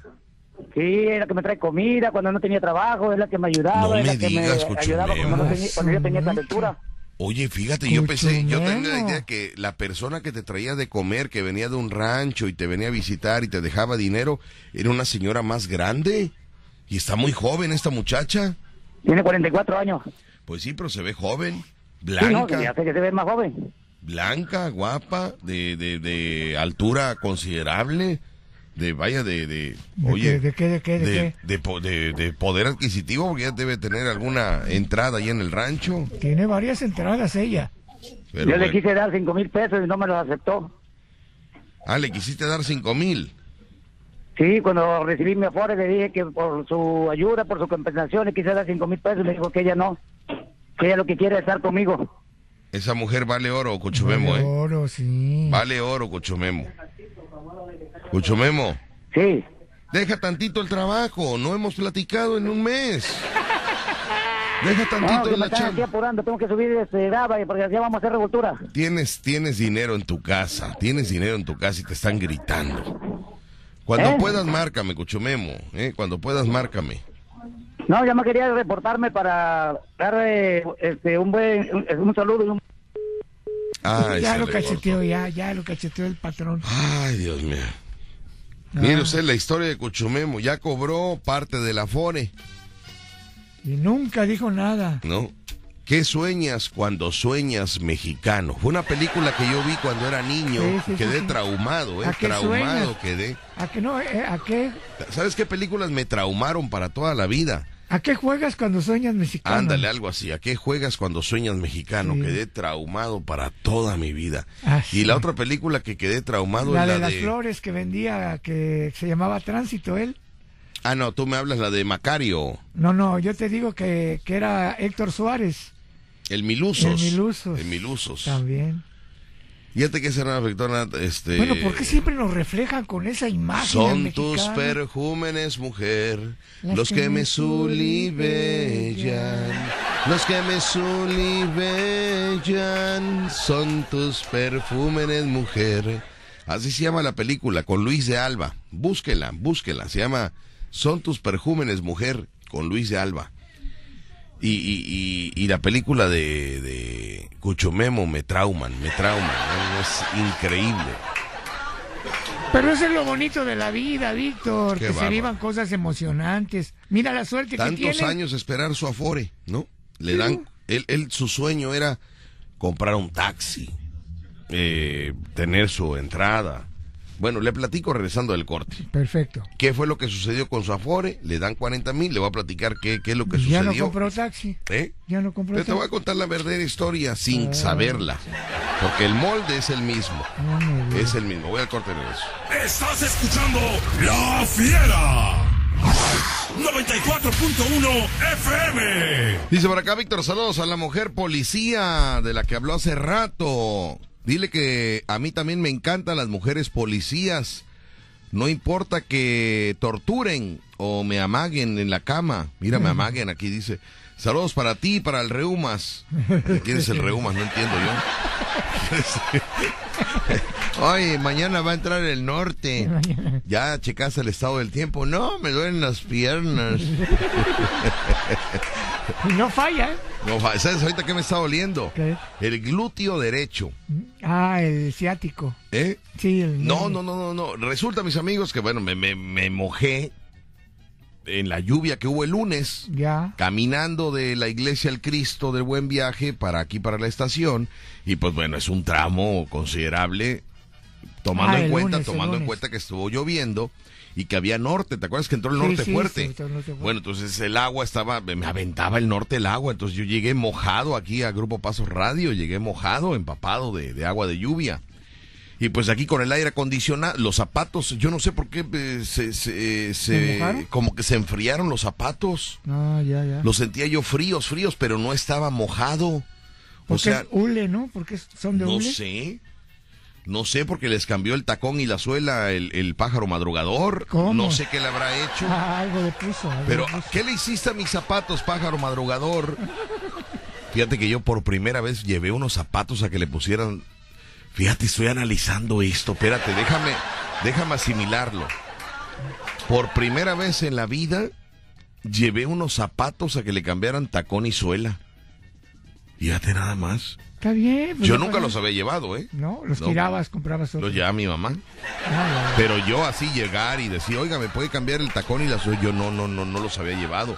Sí, es la que me trae comida cuando no tenía trabajo, es la que me ayudaba, No es me la que digas, me ayudaba cuando, no Cuchumemo. tenía- cuando yo tenía calentura. Oye, fíjate, yo pensé, yo tenía la idea que la persona que te traía de comer, que venía de un rancho y te venía a visitar y te dejaba dinero, era una señora más grande. Y está muy joven esta muchacha. Tiene 44 años. Pues sí, pero se ve joven, Sí, no, blanca, ya sé que se ve más joven. blanca, guapa, de, de, de altura considerable, de vaya de, de ¿De oye, qué, de qué, de qué, de de, qué? de po- de- de poder adquisitivo, porque ya debe tener alguna entrada ahí en el rancho. Tiene varias entradas ella. Pero yo le quise dar 5 mil pesos y no me los aceptó. Ah, le quisiste dar cinco mil. Sí, cuando recibí mi afore le dije que por su ayuda, por su compensación, le quise dar 5 mil pesos y me dijo que ella no, que ella lo que quiere es estar conmigo. Esa mujer vale oro, Cuchumemo, Vale ¿eh? oro, sí. Vale oro, Cuchumemo. Cuchumemo, Sí, deja tantito el trabajo, no hemos platicado en un mes. Deja no, tantito que me la aquí apurando, tengo que subir este grava porque ya vamos a hacer revoltura. Tienes, tienes dinero en tu casa, tienes dinero en tu casa y te están gritando. Cuando ¿Eh? puedas, márcame, Cuchumemo, ¿eh? Cuando puedas, márcame. No, ya me quería reportarme para darle este, un buen, un, un saludo y un... Ay, ya lo cacheteó, ya, ya lo cacheteó el patrón. Ay, Dios mío. Ah. Mire usted la historia de Cuchumemo, ya cobró parte del afore. Y nunca dijo nada. ¿no? ¿Qué sueñas cuando sueñas mexicano? Fue una película que yo vi cuando era niño. Sí, sí, sí, quedé sí. traumado, ¿eh? ¿A qué Traumado sueñas? quedé. ¿A qué no? eh, ¿A qué? ¿Sabes qué películas me traumaron para toda la vida? ¿A qué juegas cuando sueñas mexicano? Ándale, algo así. ¿A qué juegas cuando sueñas mexicano? Sí. Quedé traumado para toda mi vida. Ah, Y la otra película que quedé traumado La es de la las de... flores que vendía, que se llamaba Tránsito, él. Ah, no, tú me hablas la de Macario, No, no, yo te digo que, que era Héctor Suárez el Milusos. El Milusos. El Milusos. también. Fíjate que esa era afectona, este... Bueno, ¿por qué siempre nos reflejan con esa imagen? Son tus perjúmenes, mujer, Las los que que me sulibellan, los que me sulibellan, son tus perjúmenes, mujer. Así se llama la película, con Luis de Alba. Búsquela, búsquela. Se llama Son tus perjúmenes, mujer, con Luis de Alba. Y, y, y, y la película de, de Cuchumemo me trauman, me trauman. Es increíble. Pero eso es lo bonito de la vida, Víctor, Qué que se vivan cosas emocionantes. Mira la suerte que tantos tiene. años esperar su afore, ¿no? Le dan, él, él, su sueño era comprar un taxi, eh, tener su entrada. Bueno, le platico regresando del corte. Perfecto. ¿Qué fue lo que sucedió con su afore? Le dan 40 mil, le voy a platicar qué, qué es lo que Ya no sucedió. compró taxi. ¿Eh? Ya no compró Pero te voy a taxi. contar la verdadera historia sin Ah. saberla. Porque el molde es el mismo. Digas. Es el mismo. Voy al corte de regreso. Estás escuchando La Fiera. 94.1 FM. Dice por acá Víctor, saludos a la mujer policía de la que habló hace rato. Dile que a mí también me encantan las mujeres policías. No importa que torturen o me amaguen en la cama. Mira, me amaguen aquí, dice. Saludos para ti y para el Reumas. ¿Quién es el Reumas? No entiendo yo. Oye, mañana va a entrar el norte. ¿Ya checaste el estado del tiempo? No, me duelen las piernas. No falla, ¿eh? No, ¿Sabes ahorita qué me está doliendo? ¿Qué? El glúteo derecho. Ah, el ciático. ¿Eh? Sí, el No, no, no, no, no. Resulta, mis amigos, que bueno, me, me, me mojé en la lluvia que hubo el lunes, Ya. caminando de la iglesia al Cristo del Buen Viaje para aquí, para la estación. Y pues bueno, es un tramo considerable. tomando Ah, en cuenta, lunes, tomando en cuenta que estuvo lloviendo y que había norte, ¿te acuerdas que entró el norte sí, fuerte? sí, entró el norte fuerte. Bueno, entonces el agua estaba, me aventaba el norte el agua, entonces yo llegué mojado aquí a Grupo Pasos Radio, llegué mojado, empapado de, de agua de lluvia. Y pues aquí con el aire acondicionado, los zapatos, yo no sé por qué eh, se, se- se- mojaron? como que se enfriaron los zapatos. No, ya, ya. Los sentía yo fríos, fríos, pero no estaba mojado. O Porque sea, es hule, ¿no? Porque son de no hule. sé. No sé porque les cambió el tacón y la suela el, el pájaro madrugador. ¿Cómo? No sé qué le habrá hecho. Ah, algo le puso. algo Pero, le puso. ¿qué le hiciste a mis zapatos, pájaro madrugador? Fíjate que yo por primera vez llevé unos zapatos a que le pusieran. Fíjate, estoy analizando esto. Espérate, déjame, déjame asimilarlo. Por primera vez en la vida llevé unos zapatos a que le cambiaran tacón y suela. Fíjate nada más. Está bien. pues Yo nunca los había llevado, ¿eh? No, los No. tirabas, comprabas otros. Los llevaba mi mamá. Ah. Pero yo así llegar y decir, oiga, ¿me puede cambiar el tacón y la? Yo no, no, no, no los había llevado.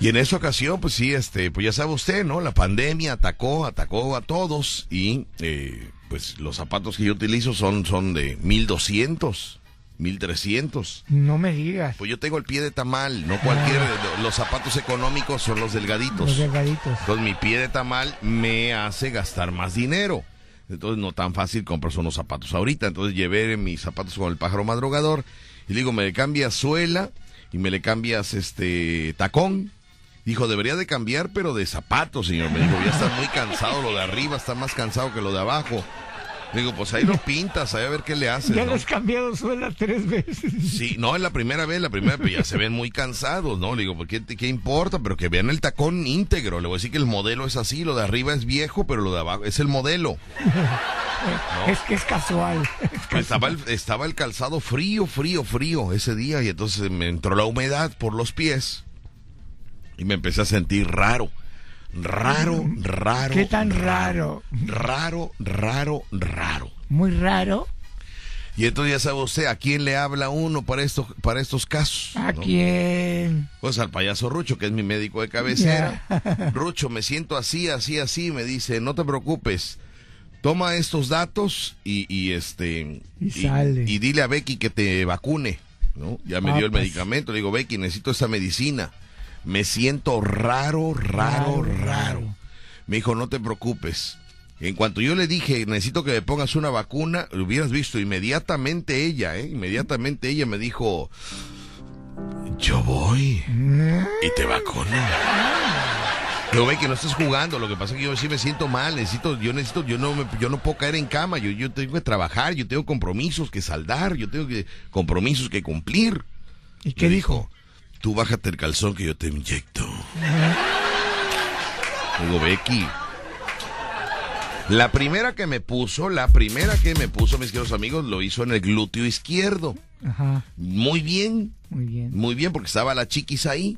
Y en esa ocasión, pues sí, este, pues ya sabe usted, ¿no? La pandemia atacó, atacó a todos y eh, pues los zapatos que yo utilizo son, son de 1200, 1300. No me digas. Pues yo tengo el pie de tamal, no cualquier, los zapatos económicos son los delgaditos. Los delgaditos. Entonces mi pie de tamal me hace gastar más dinero. Entonces no tan fácil comprarse unos zapatos ahorita. Entonces llevé mis zapatos con el pájaro madrugador y le digo, me le cambias suela y me le cambias este tacón. Dijo, debería de cambiar, pero de zapatos, señor. Me dijo, ya está muy cansado lo de arriba, está más cansado que lo de abajo. Digo, pues ahí lo pintas, ahí a ver qué le haces. Ya ¿no? he cambiado suela tres veces. Sí, no, es la primera vez, la primera vez, ya se ven muy cansados, ¿no? Le digo, ¿por qué, qué importa? Pero que vean el tacón íntegro. Le voy a decir que el modelo es así, lo de arriba es viejo, pero lo de abajo es el modelo. Es que es casual. Estaba el, estaba el calzado frío, frío, frío ese día y entonces me entró la humedad por los pies y me empecé a sentir raro. Raro, raro. ¿Qué tan raro? Raro, raro, raro. Muy raro. Y entonces ya sabe usted a quién le habla uno para estos, para estos casos. ¿A ¿no? quién? Pues al payaso Rucho, que es mi médico de cabecera. Rucho, me siento así, así, así. Me dice, no te preocupes. Toma estos datos y, y este Y sale. y dile a Becky que te vacune. ¿no? Ya me Ah, dio el pues. medicamento. Le digo, Becky, necesito esta medicina. Me siento raro, raro, Raro. Me dijo, no te preocupes. En cuanto yo le dije, necesito que me pongas una vacuna, lo hubieras visto inmediatamente ella, ¿eh? Inmediatamente ella me dijo, yo voy y te vacuno. Yo ve que no estás jugando, lo que pasa es que yo sí me siento mal, necesito, yo necesito, yo no me- yo no puedo caer en cama, yo, yo tengo que trabajar, yo tengo compromisos que saldar, yo tengo que compromisos que cumplir. ¿Y qué dijo? Tú bájate el calzón que yo te inyecto. Digo, Becky. La primera que me puso, la primera que me puso, mis queridos amigos, lo hizo en el glúteo izquierdo. Ajá, Muy bien, muy bien. muy bien, porque estaba la chiquis ahí.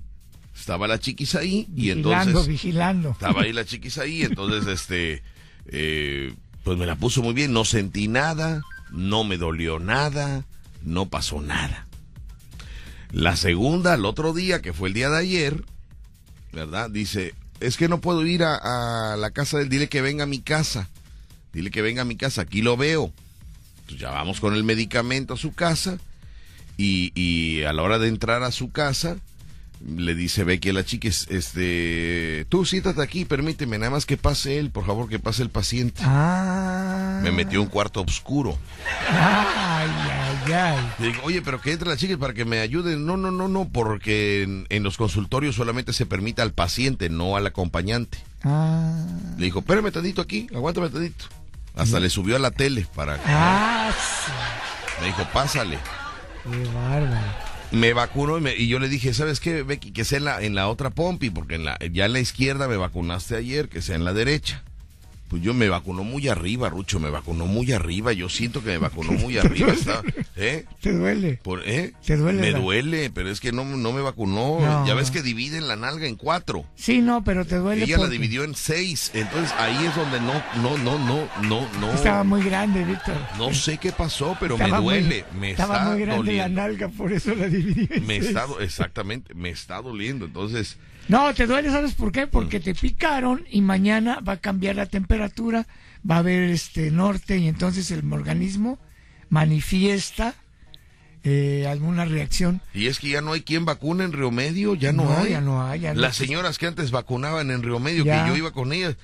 Estaba la chiquis ahí y vigilando, entonces vigilando. estaba ahí la chiquis ahí, entonces este eh, pues me la puso muy bien, no sentí nada, no me dolió nada, no pasó nada. La segunda, el otro día, que fue el día de ayer, ¿verdad? Dice, es que no puedo ir a, a la casa del, dile que venga a mi casa, dile que venga a mi casa, aquí lo veo. Entonces ya vamos con el medicamento a su casa y, y a la hora de entrar a su casa, le dice Becky a la chica, es- este, tú siéntate aquí, permíteme, nada más que pase él, por favor, que pase el paciente. Ah. Me metió un cuarto oscuro. Ay, ay. Le digo, oye, pero que entre la chica para que me ayude. No, no, no, no, porque en, en los consultorios solamente se permite al paciente, no al acompañante. Ah. Le dijo, espérame tantito aquí, aguántame tantito. Hasta le subió a la tele para que... Ah, sí. Me dijo, pásale. Qué bárbaro. Me vacunó y, me- y yo le dije, ¿sabes qué, Becky? Que sea en la, en la otra pompi, porque en la, ya en la izquierda me vacunaste ayer, que sea en la derecha. Pues yo me vacunó muy arriba, Rucho, me vacunó muy arriba. Yo siento que me vacunó muy arriba. Está, ¿eh? ¿Te duele? Por, ¿eh? ¿Te duele Me la- duele, pero es que no, no me vacunó. No. Ya ves que dividen la nalga en cuatro. Sí, no, pero te duele Ella la dividió en seis. Entonces ahí es donde no, no, no, no, no, no. estaba muy grande, Víctor. No sé qué pasó, pero me Estaba muy- duele. me estaba está muy grande la doliendo. nalga, por eso la dividí. en Me seis. está, exactamente, me está doliendo. Entonces, No, te duele, ¿sabes por qué? Mm. Porque te picaron y mañana va a cambiar la temperatura. va a haber este norte y entonces el organismo manifiesta eh, alguna reacción. Y es que ya no hay quien vacune en Río Medio, ya no, No, hay. ya no hay, ya no Las señoras que antes vacunaban en Río Medio, Ya. que yo iba con ellas,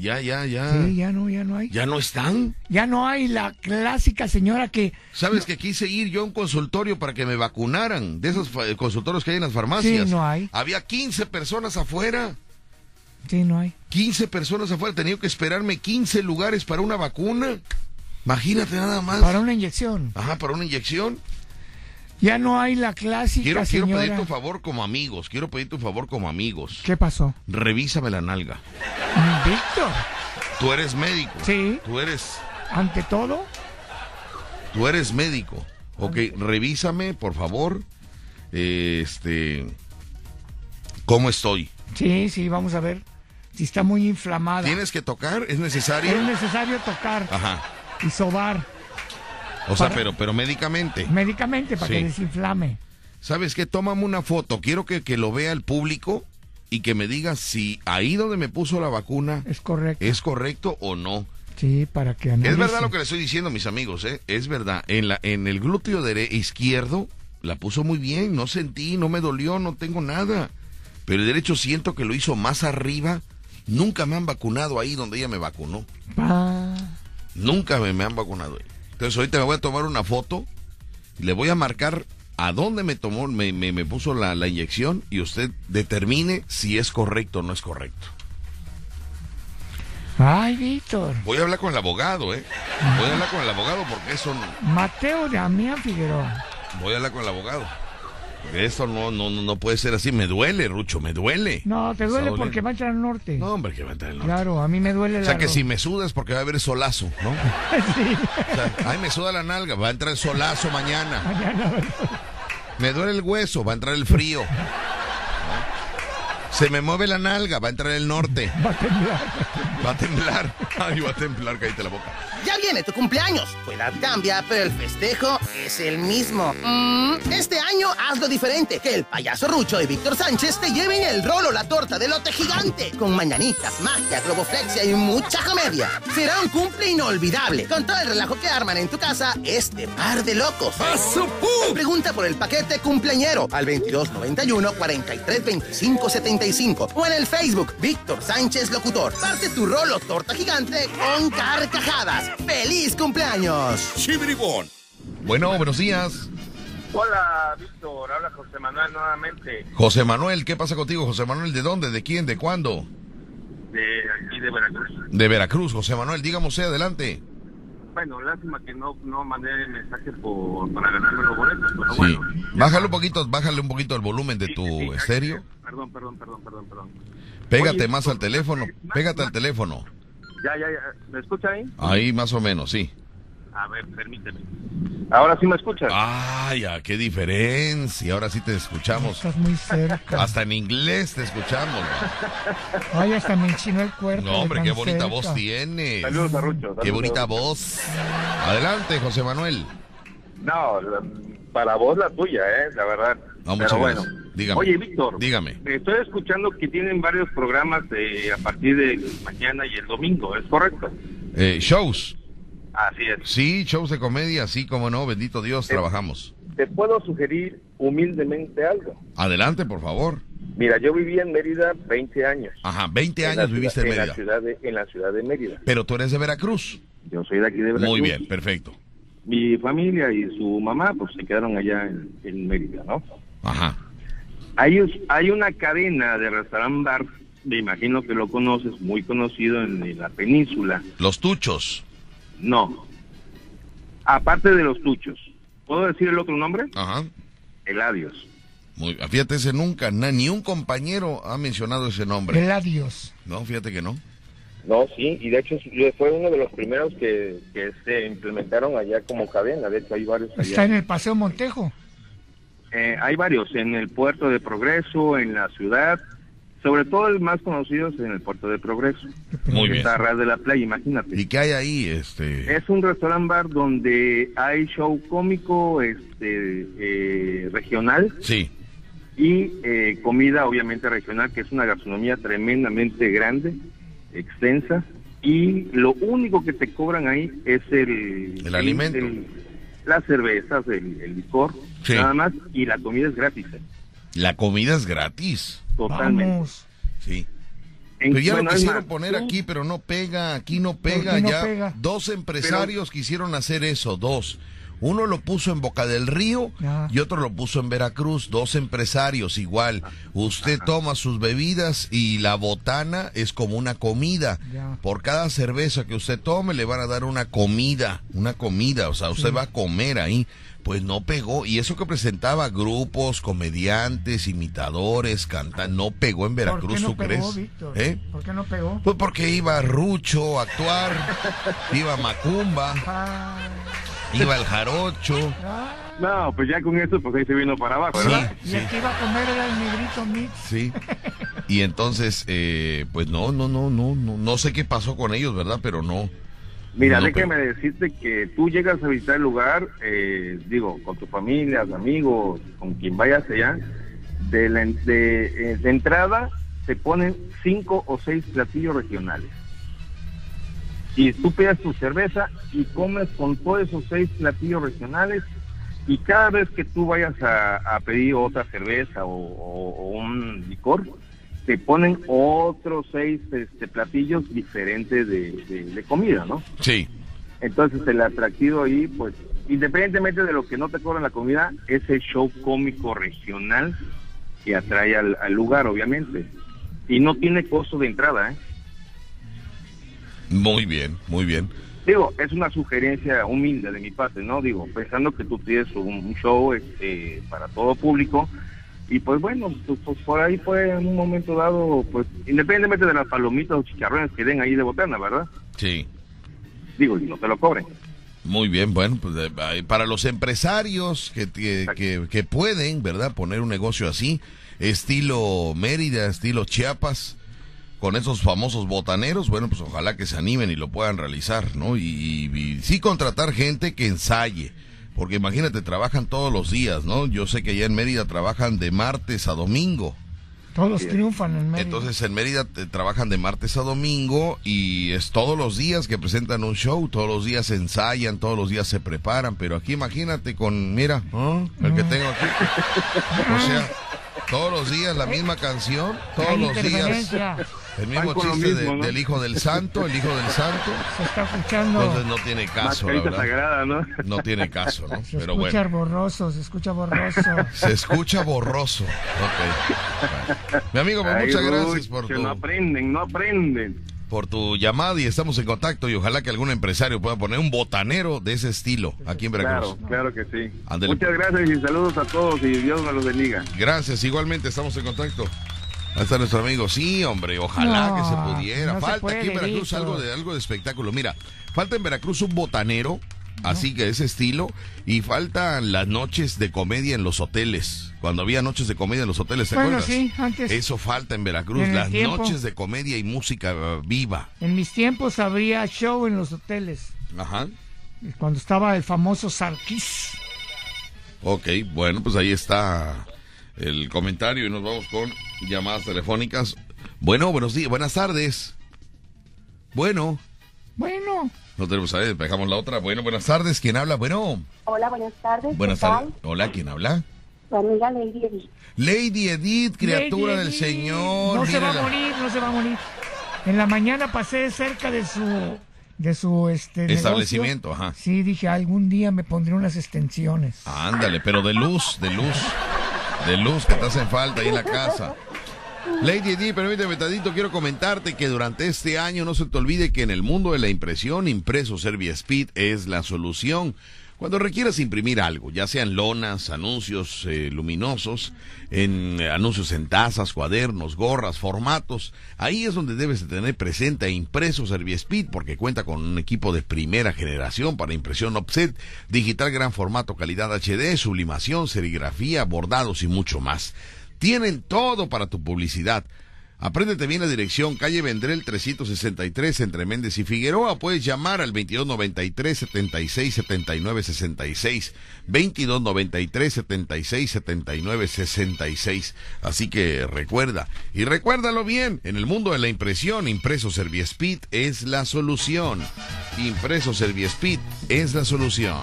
ya, ya, ya. Sí, ya no, ya no hay. ¿Ya no están? Ya no hay la clásica señora que ¿Sabes que quise ir yo a un consultorio para que me vacunaran? De esos fa- consultorios que hay en las farmacias. Sí, no hay. Había 15 personas afuera. sí no hay. 15 personas afuera. Tenía que esperarme 15 lugares para una vacuna. Imagínate nada más. Para una inyección. Ajá, para una inyección. Ya no hay la clásica Quiero, quiero señora. pedir tu favor como amigos. Quiero pedir tu favor como amigos. ¿Qué pasó? Revísame la nalga. Víctor, Tú eres médico. Sí. Tú eres, ante todo, tú eres médico. Ok, revísame, por favor. Este. ¿Cómo estoy? sí, sí, vamos a ver si está muy inflamada. ¿Tienes que tocar? ¿Es necesario? Es necesario tocar Ajá. y sobar O sea, Para- pero, pero médicamente. médicamente para Sí. que desinflame. ¿Sabes qué? Tómame una foto. Quiero que, que lo vea el público y que me diga si ahí donde me puso la vacuna Es correcto. es correcto o no. Sí, para que analice. Es verdad lo que le estoy diciendo, mis amigos, ¿eh? Es verdad. En, la, en el glúteo dere- izquierdo la puso muy bien. No sentí, no me dolió, no tengo nada. Pero el derecho siento que lo hizo más arriba. Nunca me han vacunado ahí donde ella me vacunó. Ah, Nunca me, me han vacunado ahí. Entonces ahorita me voy a tomar una foto. y Le voy a marcar a dónde me tomó, me, me, me puso la, la inyección y usted determine si es correcto o no es correcto. Ay, Víctor. Voy a hablar con el abogado, ¿eh? Voy a hablar con el abogado porque eso no... Mateo Damián Figueroa. Voy a hablar con el abogado. Esto no, no, no puede ser así. Me duele, Rucho, me duele. No, te duele porque va a entrar al norte. No, hombre, que va a entrar el norte. Claro, a mí me duele O la sea que si me sudas porque va a haber solazo, ¿no? Sí. O sea, ay, me suda la nalga, va a entrar el solazo mañana. Mañana- Me duele el hueso, va a entrar el frío. Se me mueve la nalga, va a entrar el norte. Va a temblar. Va a temblar. Ay, va a temblar, cállate la boca. Ya viene tu cumpleaños. Tu edad cambia, pero el festejo es el mismo. Mm, este año hazlo diferente. Que el payaso Rucho y Víctor Sánchez te lleven el rolo, la torta de lote gigante. Con mañanitas, magia, globoflexia y mucha comedia. Será un cumple inolvidable. Con todo el relajo que arman en tu casa este par de locos. Pregunta por el paquete cumpleañero al 2291 43 25 75 o en el Facebook Víctor Sánchez Locutor. Parte tu rolo torta gigante con carcajadas. ¡Feliz cumpleaños! Bueno, buenos días. Hola, Víctor. Habla José Manuel nuevamente José Manuel, ¿qué pasa contigo, José Manuel? ¿De dónde? ¿De quién? ¿De cuándo? de aquí de Veracruz. De Veracruz, José Manuel, dígame usted, adelante. Bueno, lástima que no, no mandé el mensaje por, para ganarme los boletos, pero Sí. bueno. Bájale un poquito, bájale un poquito el volumen de Sí, tu sí, sí, estéreo. Perdón, perdón, perdón, perdón, perdón. Pégate Oye, más al teléfono, más- pégate al teléfono. Ya, ya, ya. ¿Me escucha ahí? Ahí más o menos, sí. A ver, permíteme. Ahora sí me escuchas. Ay, ya, qué diferencia. Ahora sí te escuchamos. Estás muy cerca. Hasta en inglés te escuchamos. Ay, hasta me enchinó el cuerpo. No, hombre, qué bonita cerca. voz tienes. Saludos a Rucho. Qué bonita Rucho. voz. Adelante, José Manuel. No, la- para vos la tuya, ¿eh? La verdad. No, muchas Pero bueno. gracias. Dígame. Oye, Víctor. Dígame. Estoy escuchando que tienen varios programas de, a partir de mañana y el domingo, ¿es correcto? Eh, shows. Así es. Sí, shows de comedia, sí, como no, bendito Dios, Eh. trabajamos. Te puedo sugerir humildemente algo. Adelante, por favor. Mira, yo viví en Mérida 20 años. Ajá, 20 En la años ciudad- viviste en En la Mérida. ciudad de, en la ciudad de Mérida. Pero tú eres de Veracruz. Yo soy de aquí de Veracruz. Muy bien, perfecto. Mi familia y su mamá, pues se quedaron allá en, en Mérida, ¿no? Ajá. Hay, hay una cadena de restaurant bar, me imagino que lo conoces, muy conocido en, en la península. Los tuchos. No. Aparte de los tuchos. ¿Puedo decir el otro nombre? Ajá. Eladios. Muy, fíjate, ese nunca, na- ni un compañero ha mencionado ese nombre. El adiós. No, fíjate que no. No, sí, y de hecho fue uno de los primeros que, que se implementaron allá como cadena. De hecho, hay varios allá. Está en el Paseo Montejo. Eh, hay varios en el puerto de Progreso, en la ciudad. Sobre todo el más conocido es en el puerto de Progreso. Muy que bien. Está a ras de la playa, imagínate. ¿Y qué hay ahí? Este. Es un restaurant bar donde hay show cómico este eh, regional Sí. y eh, comida obviamente regional, que es una gastronomía tremendamente grande, extensa y lo único que te cobran ahí es el... El alimento. las cervezas, el, el licor, Sí. nada más, y la comida es gratis. ¿eh? La comida es gratis. Totalmente. Vamos. Sí. En- Pero ya bueno, lo quisieron más, poner aquí, pero no pega, aquí no pega. no ya pega? dos empresarios quisieron hacer eso, dos. Uno lo puso en Boca del Río y otro lo puso en Veracruz. Dos empresarios igual. Usted toma sus bebidas y la botana es como una comida. Ya. Por cada cerveza que usted tome le van a dar una comida, una comida. O sea, usted va a comer ahí. Pues no pegó. Y eso que presentaba grupos, comediantes, imitadores, cantantes, no pegó en ¿Por Veracruz, qué no ¿tú pegó, crees? Víctor? ¿Eh? ¿Por qué no pegó? Pues porque iba Rucho a actuar, iba Macumba, Ah, iba el Jarocho. ah, No, pues ya con eso, pues ahí se vino para abajo, Sí, ¿verdad? y el que iba a comer era el negrito Mix. sí. Y entonces, eh, pues no, no, no, no, no, no sé qué pasó con ellos, ¿verdad? Pero no. Mira, no déjame pegó. decirte que tú llegas a visitar el lugar, eh, digo, con tu familia, amigos, con quien vayas allá, de, la, de, eh, de entrada te ponen cinco o seis platillos regionales. Y tú pides tu cerveza y comes con todos esos seis platillos regionales y cada vez que tú vayas a, a pedir otra cerveza o, o- o un licor, te ponen otros seis este, platillos diferentes de, de- de comida, ¿no? Sí, Entonces el atractivo ahí, pues, independientemente de lo que no te cobran la comida, es el show cómico regional que atrae al, al lugar, obviamente. Y no tiene costo de entrada, ¿eh? muy bien, muy bien. Digo, es una sugerencia humilde de mi parte, ¿no? Digo, pensando que tú tienes un, un show este, para todo público. Y pues bueno, pues, pues, por ahí fue en un momento dado, pues independientemente de las palomitas o chicharrones que den ahí de botana, ¿verdad? Sí. Digo, y no te lo cobren. Muy bien, bueno, pues para los empresarios que, que, que- que pueden, ¿verdad? Poner un negocio así, estilo Mérida, estilo Chiapas, con esos famosos botaneros, bueno, pues ojalá que se animen y lo puedan realizar, ¿no? Y, y- y sí contratar gente que ensaye, porque imagínate, trabajan todos los días, ¿no? Yo sé que allá en Mérida trabajan de martes a domingo. Todos triunfan en medio. Entonces en Mérida te- trabajan de martes a domingo y es todos los días que presentan un show, todos los días ensayan, todos los días se preparan, pero aquí imagínate con, mira, ¿ah? el que tengo aquí. O sea, todos los días la misma canción, todos Hay los días. El mismo chiste de- mismo, ¿no? del hijo del santo, el hijo del santo. Se está escuchando. Entonces no tiene caso, la verdad. sagrada, ¿no? No tiene caso, ¿no? se Pero escucha bueno. borroso, se escucha borroso. Se escucha borroso. Ok. Mi amigo, pues, Ay, muchas gracias por tu... No aprenden, no aprenden. por tu llamada y estamos en contacto y ojalá que algún empresario pueda poner un botanero de ese estilo aquí en Veracruz. Claro, claro que sí. Muchas gracias y saludos a todos y Dios me los bendiga. Gracias, igualmente estamos en contacto. Ahí está nuestro amigo. Sí, hombre, ojalá No, que se pudiera. no falta aquí en Veracruz algo de algo de espectáculo. Mira, falta en Veracruz un botanero, así que ese estilo, y faltan las noches de comedia en los hoteles. Cuando había noches de comedia en los hoteles, ¿te Bueno, acuerdas? sí, antes. Eso falta en Veracruz, En las tiempo. noches de comedia y música eh, viva. En mis tiempos habría show en los hoteles. Ajá. Cuando estaba el famoso Sarkis. Ok, bueno, pues ahí está el comentario y nos vamos con llamadas telefónicas. Bueno, buenos días, buenas tardes. Bueno, Bueno, no tenemos a ver, dejamos la otra. Bueno, buenas tardes, ¿quién habla? Bueno, Hola, buenas tardes. buenas tardes. Hola, ¿quién habla? Tu amiga Lady Edith. Lady Edith, criatura Lady del Edith. Señor. No se va a morir, no se va a morir. En la mañana pasé cerca de su de su este negocio. Establecimiento, ajá. Sí, dije, algún día me pondré unas extensiones. Ándale, pero de luz, de luz. De luz que te hacen falta ahí en la casa. Lady D, permíteme tantito, quiero comentarte que durante este año no se te olvide que en el mundo de la impresión, impreso Servia Speed es la solución. Cuando requieras imprimir algo, ya sean lonas, anuncios eh, luminosos, en eh, anuncios en tazas, cuadernos, gorras, formatos, ahí es donde debes de tener presente a Impreso Serviespeed porque cuenta con un equipo de primera generación para impresión offset, digital gran formato, calidad HD, sublimación, serigrafía, bordados y mucho más. Tienen todo para tu publicidad. Apréndete bien la dirección, calle Vendrell 363 entre Méndez y Figueroa. Puedes llamar al 2293 76 79 66. 2293 76 79 66. Así que recuerda, y recuérdalo bien, en el mundo de la impresión, Impreso Serviespit es la solución. Impreso Serviespit es la solución.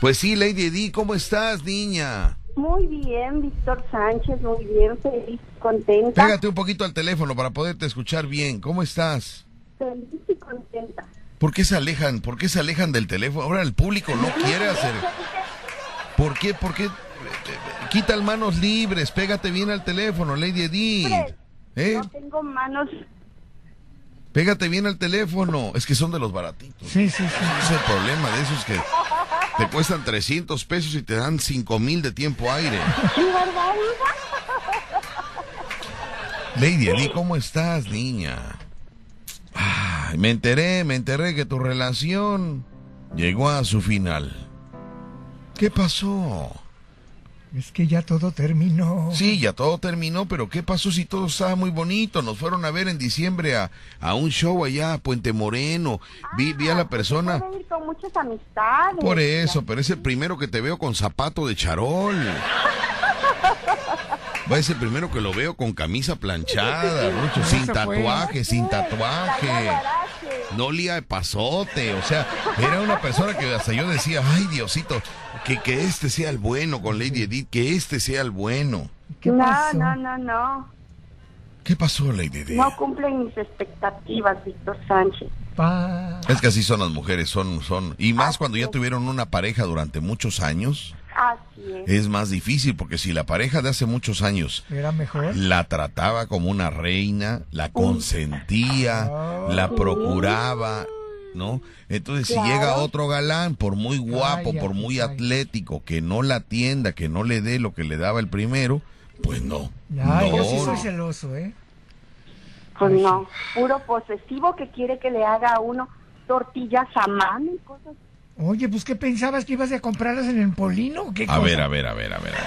Pues sí, Lady D, ¿cómo estás, niña? Muy bien, Víctor Sánchez, muy bien, feliz, contenta. Pégate un poquito al teléfono para poderte escuchar bien. ¿Cómo estás? Feliz y contenta. ¿Por qué se alejan? ¿Por qué se alejan del teléfono? Ahora el público no quiere hacer. ¿Por qué? ¿Por qué? Quita las manos libres, pégate bien al teléfono, Lady Edith. ¿Eh? No tengo manos. Pégate bien al teléfono. Es que son de los baratitos. Sí, sí, sí. Ese es el problema de esos que te cuestan 300 pesos y te dan 5 mil de tiempo aire. Lady Edith, ¿cómo estás, niña? Ay, me enteré, me enteré que tu relación llegó a su final. ¿Qué pasó? Es que ya todo terminó. Sí, ya todo terminó, pero ¿qué pasó si todo estaba muy bonito? Nos fueron a ver en diciembre a, a un show allá a Puente Moreno. Vi, vi a la persona. Puedo ir con muchas amistades. Por eso, pero es el primero que te veo con zapato de charol. Va a ser el primero que lo veo con camisa planchada, Rucho, sin tatuaje, sin tatuaje. No olía de pasote, o sea, era una persona que hasta yo decía, ay Diosito, que, que este sea el bueno con Lady Edith, que este sea el bueno. ¿Qué no, pasó? no, no, no. ¿Qué pasó, Lady Edith? No cumplen mis expectativas, Víctor Sánchez. Pa- Es que así son las mujeres, son, son, y más cuando ya tuvieron una pareja durante muchos años, Así es. es más difícil, porque si la pareja de hace muchos años Era mejor. la trataba como una reina, la consentía, la procuraba, ¿no? Entonces, si llega otro galán, por muy guapo, por muy atlético, que no la atienda, que no le dé lo que le daba el primero, pues no. Ay, no, yo sí soy celoso, ¿eh? Pues no, puro posesivo que quiere que le haga a uno tortillas a mano y cosas. Oye, pues ¿qué pensabas que ibas a comprarlas en el Polino? o ¿Qué A cosa? ver, a ver, a ver, a ver. a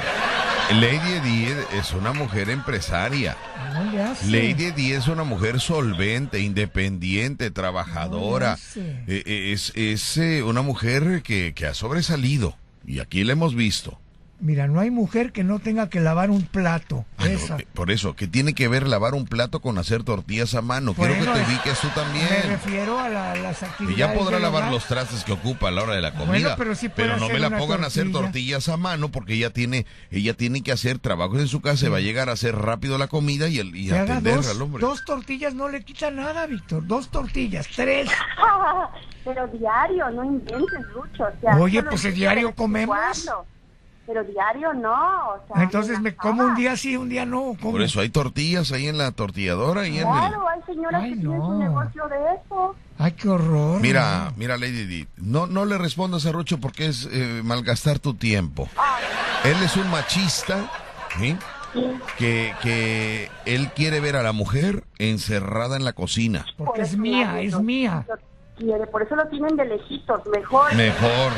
ver. Lady Edith es una mujer empresaria. No le hace. Lady Edith es una mujer solvente, independiente, trabajadora. No. Eh, eh, es es eh, una mujer que, que ha sobresalido. Y aquí la hemos visto. Mira, no hay mujer que no tenga que lavar un plato. Ah, Esa. eh, por eso, que tiene que ver lavar un plato con hacer tortillas a mano. Quiero que te ubiques tú Me también. refiero a la- las Y actividades. ya podrá lavar los trastes que ocupa a la hora de la Bueno, comida. pero sí puede no hacer me la pongan a hacer tortilla. tortillas a mano porque ella tiene, ella tiene que hacer trabajos en su casa, y va a llegar a hacer rápido la comida y, el, y atender dos, al hombre. dos tortillas no le quita nada, Víctor. Dos tortillas, tres. Pero diario, no inventes, Lucho. O sea, Oye, pues, ¿el diario comemos? cuando. Pero diario no. O sea, Entonces me como un día sí, un día no. ¿cómo? Por eso hay tortillas ahí en la tortilladora y en el... Claro, hay señoras Ay, que tienen no. su negocio de eso. Ay, qué horror. Mira, mira, Lady Edith, no, no le respondas a Rucho porque es eh, malgastar tu tiempo. Él es un machista, ¿sí? Que, que él quiere ver a la mujer encerrada en la cocina. Porque es mía, es mía. Quiere, por eso lo tienen de lejitos, mejor. Mejor,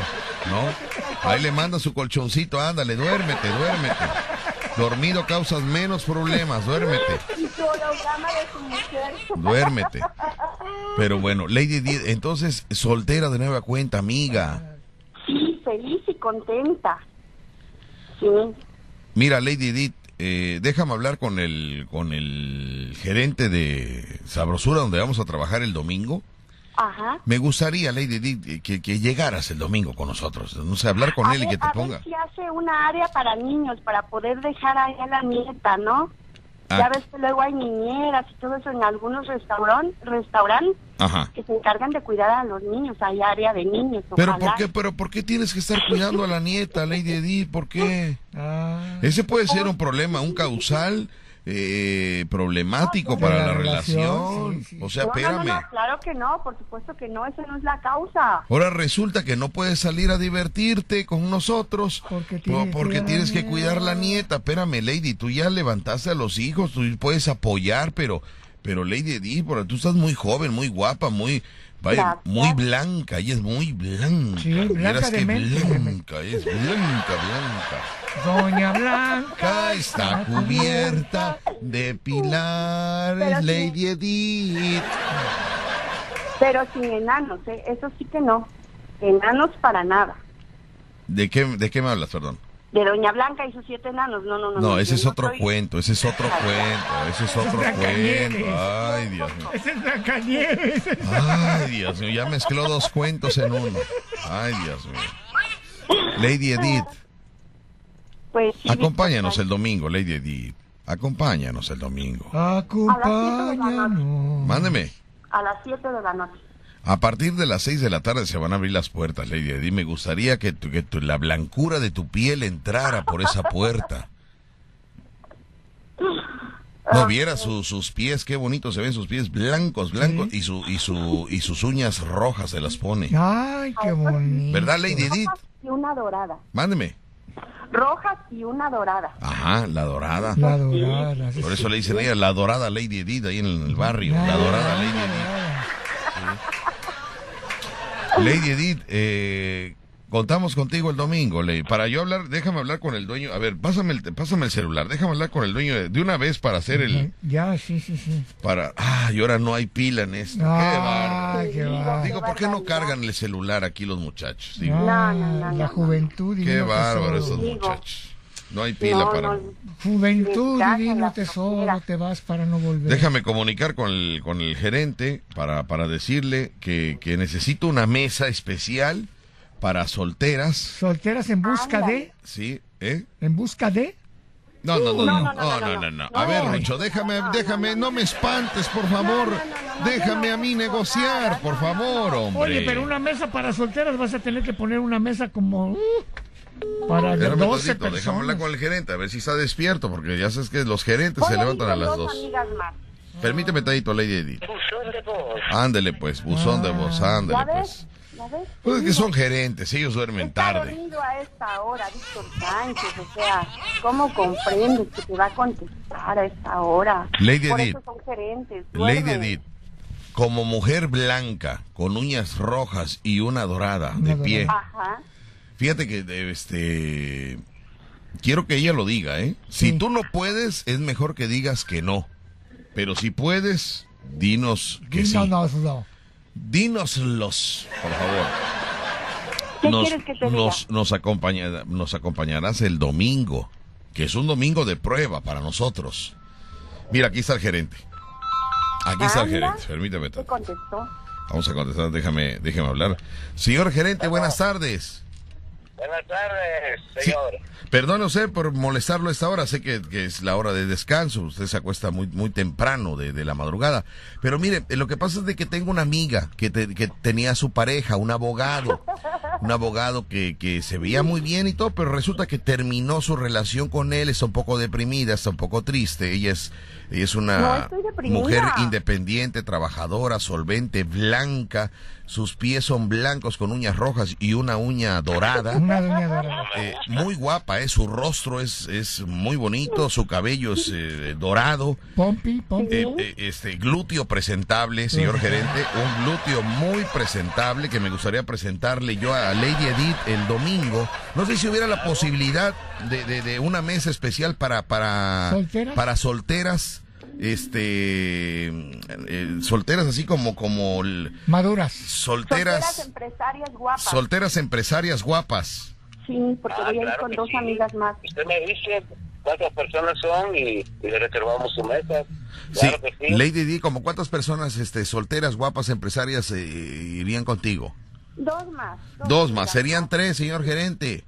¿no? Ahí le manda su colchoncito, ándale, duérmete, duérmete. Dormido causas menos problemas, duérmete, Y su holograma de su mujer. duérmete. Pero bueno, Lady Edith, entonces, soltera de nueva cuenta, amiga. Sí, feliz y contenta. Sí. Mira, Lady Edith, eh, déjame hablar con el, con el gerente de Sabrosura, donde vamos a trabajar el domingo. Ajá. Me gustaría, Lady Edith, que, que llegaras el domingo con nosotros. No sé, hablar con a él y que te a ponga. ver si hace una área para niños, para poder dejar ahí a la nieta, ¿no? Ah. Ya ves que luego hay niñeras y todo eso en algunos restauran- restaurantes Ajá. que se encargan de cuidar a los niños. Hay área de niños. Pero ojalá. ¿por qué, pero ¿por qué tienes que estar cuidando a la nieta, Lady Edith? ¿Por qué? Ah, Ese puede ser un problema, un causal eh, problemático De para la la relación, relación. sí, sí. O sea, No, no, no, espérame. no, claro que no, por supuesto que no, esa no es la causa. Ahora resulta que no puedes salir a divertirte con nosotros Porque po- tienes que porque cuidar a tienes la que cuidar a la nieta. Espérame, Lady, tú ya levantaste a los hijos, tú puedes apoyar, pero, pero Lady pero tú estás muy joven, muy guapa, muy, Vaya, muy blanca, ella es muy blanca. Sí, blanca de que mente. blanca, es blanca, blanca. Doña Blanca está cubierta de pilares. Lady Edith. Pero sin enanos, ¿eh? Eso sí que no. Enanos para nada. ¿De qué, ¿De qué me hablas, perdón? De Doña Blanca y sus siete enanos. No, no, no. No, ese es otro cuento, ese es otro cuento, ese es otro cuento. Ay, Dios mío. Ese es Blancanieves. Ay, Dios mío, ya mezcló dos cuentos en uno. Ay, Dios mío. Lady Edith, Pues sí, acompáñanos el domingo, Lady Edith. Acompáñanos el domingo. Acompáñanos. Mándeme. A las 7 de la noche. A partir de las 6 de la tarde se van a abrir las puertas, Lady Edith. Me gustaría que, tu- que tu- la blancura de tu piel entrara por esa puerta. No viera su- sus pies, qué bonito se ven sus pies blancos, blancos y su y su y sus uñas rojas se las pone. Ay, qué bonito. ¿Verdad, Lady Edith? Rojas y una dorada. Mándeme. Rojas y una dorada. Ajá, la dorada. La dorada. sí, Por eso le dicen a ella la dorada Lady Edith ahí en el barrio. La dorada Lady Edith. Lady Edith, eh, contamos contigo el domingo, Lady. Para yo hablar, déjame hablar con el dueño. A ver, pásame el, pásame el celular. Déjame hablar con el dueño de, de una vez para hacer el... Ya, sí, sí, sí. Para... Ah, y ahora no hay pila en esto. Qué bárbaro. Qué. Digo, ¿por qué no cargan el celular aquí los muchachos? Digo, No, no, no, La juventud qué bárbaro Digo. muchachos. No hay pila No, para... no, Juventud divino tesoro, te vas para no volver. Déjame comunicar con el, con el gerente para, para decirle que, que necesito una mesa especial para solteras. Solteras en busca de, ¿Sí? ¿Eh? en busca de. No, no, no, no, No, no. A ver, Lucho, déjame, déjame, no me espantes, por favor. Déjame a mí negociar, por favor, hombre. Oye, pero una mesa para solteras vas a tener que poner una mesa como uh, para Espérame 12 tantito, déjame hablar personas. con el gerente, a ver si está despierto, porque ya sabes que los gerentes Voy se levantan a las dos amigas más. Permíteme, Tadito, Lady Edith. Ándele, pues, buzón de voz, ándele, ¿Ya pues. Pues es que son gerentes, ellos duermen Está tarde. dormido a esta hora, Víctor Sánchez. O sea, ¿cómo comprendes que te va a contestar a esta hora? Lady Por Edith. eso son gerentes. Lady. Edith, como mujer blanca, con uñas rojas y una dorada de pie. Ajá. Fíjate que, eh, este, quiero que ella lo diga, ¿eh? Si tú no puedes, es mejor que digas que no. Pero si puedes, dinos que sí. No, no, no. Dínoslos, por favor. ¿Qué nos, quieres que te nos, nos, acompaña- nos acompañarás el domingo, que es un domingo de prueba para nosotros. Mira, aquí está el gerente. Aquí está el Anda. gerente, permíteme. ¿Qué contestó? Vamos a contestar, déjame, déjame hablar. Señor gerente, buenas tardes. Buenas tardes, Sí, señor. Perdone usted por molestarlo a esta hora, sé que, que es la hora de descanso, usted se acuesta muy, muy temprano de, de la madrugada, pero mire, lo que pasa es de que tengo una amiga que, te- que tenía a su pareja, un abogado, un abogado que, que se veía muy bien y todo, pero resulta que terminó su relación con él, está un poco deprimida, está un poco triste, ella es, ella es una mujer independiente, trabajadora, solvente, blanca, sus pies son blancos con uñas rojas y una uña dorada. Una doña dorada. Eh, muy guapa, eh, su rostro es, es muy bonito, su cabello es eh, dorado, Pompi, pompi. eh, eh, este glúteo presentable, señor gerente, un glúteo muy presentable que me gustaría presentarle yo a Lady Edith el domingo. No sé si hubiera la posibilidad de, de- de una mesa especial para para ¿Solteras? para solteras, este eh, solteras así como como el- Maduras. Solteras solteras empresarias guapas. solteras empresarias guapas. sí, porque Ah, voy a ir con dos sí. amigas más. Usted me dice cuántas personas son y, y le reservamos su mesa. Sí, Claro sí. Lady D, ¿como cuántas personas este, solteras, guapas, empresarias eh, irían contigo? Dos más. Dos más, serían tres, señor gerente.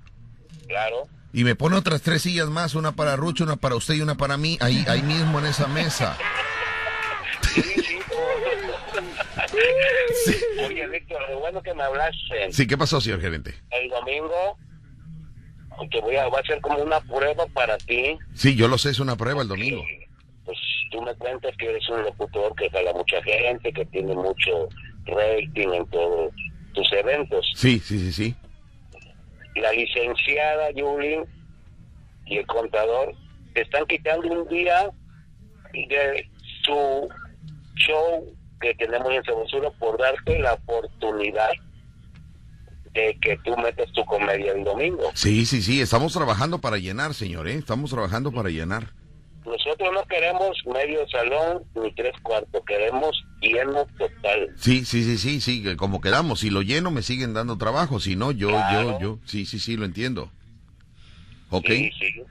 Claro. Y me pone otras tres sillas más, una para Rucho, una para usted y una para mí, ahí, ahí mismo en esa mesa. Sí, sí. Oye, Víctor, lo bueno que me hablaste. Sí, ¿qué pasó, señor gerente? El domingo, que voy a, va a ser como una prueba para ti. Sí, yo lo sé, es una prueba el domingo. Pues tú me cuentas que eres un locutor que jala mucha gente, que tiene mucho rating en todos tus eventos. Sí, sí, sí, sí. la licenciada Yuli y el contador te están quitando un día de su show que tenemos en Sabrosura por darte la oportunidad de que tú metas tu comedia el domingo. Sí, sí, sí, estamos trabajando para llenar, señor, ¿eh? Estamos trabajando para llenar. Nosotros no queremos medio salón ni tres cuartos, queremos lleno total. Sí, sí, sí, sí, sí, como quedamos. Si lo lleno me siguen dando trabajo, si no, yo, Claro. yo, yo, sí, sí, sí, lo entiendo. Ok. Sí, sí.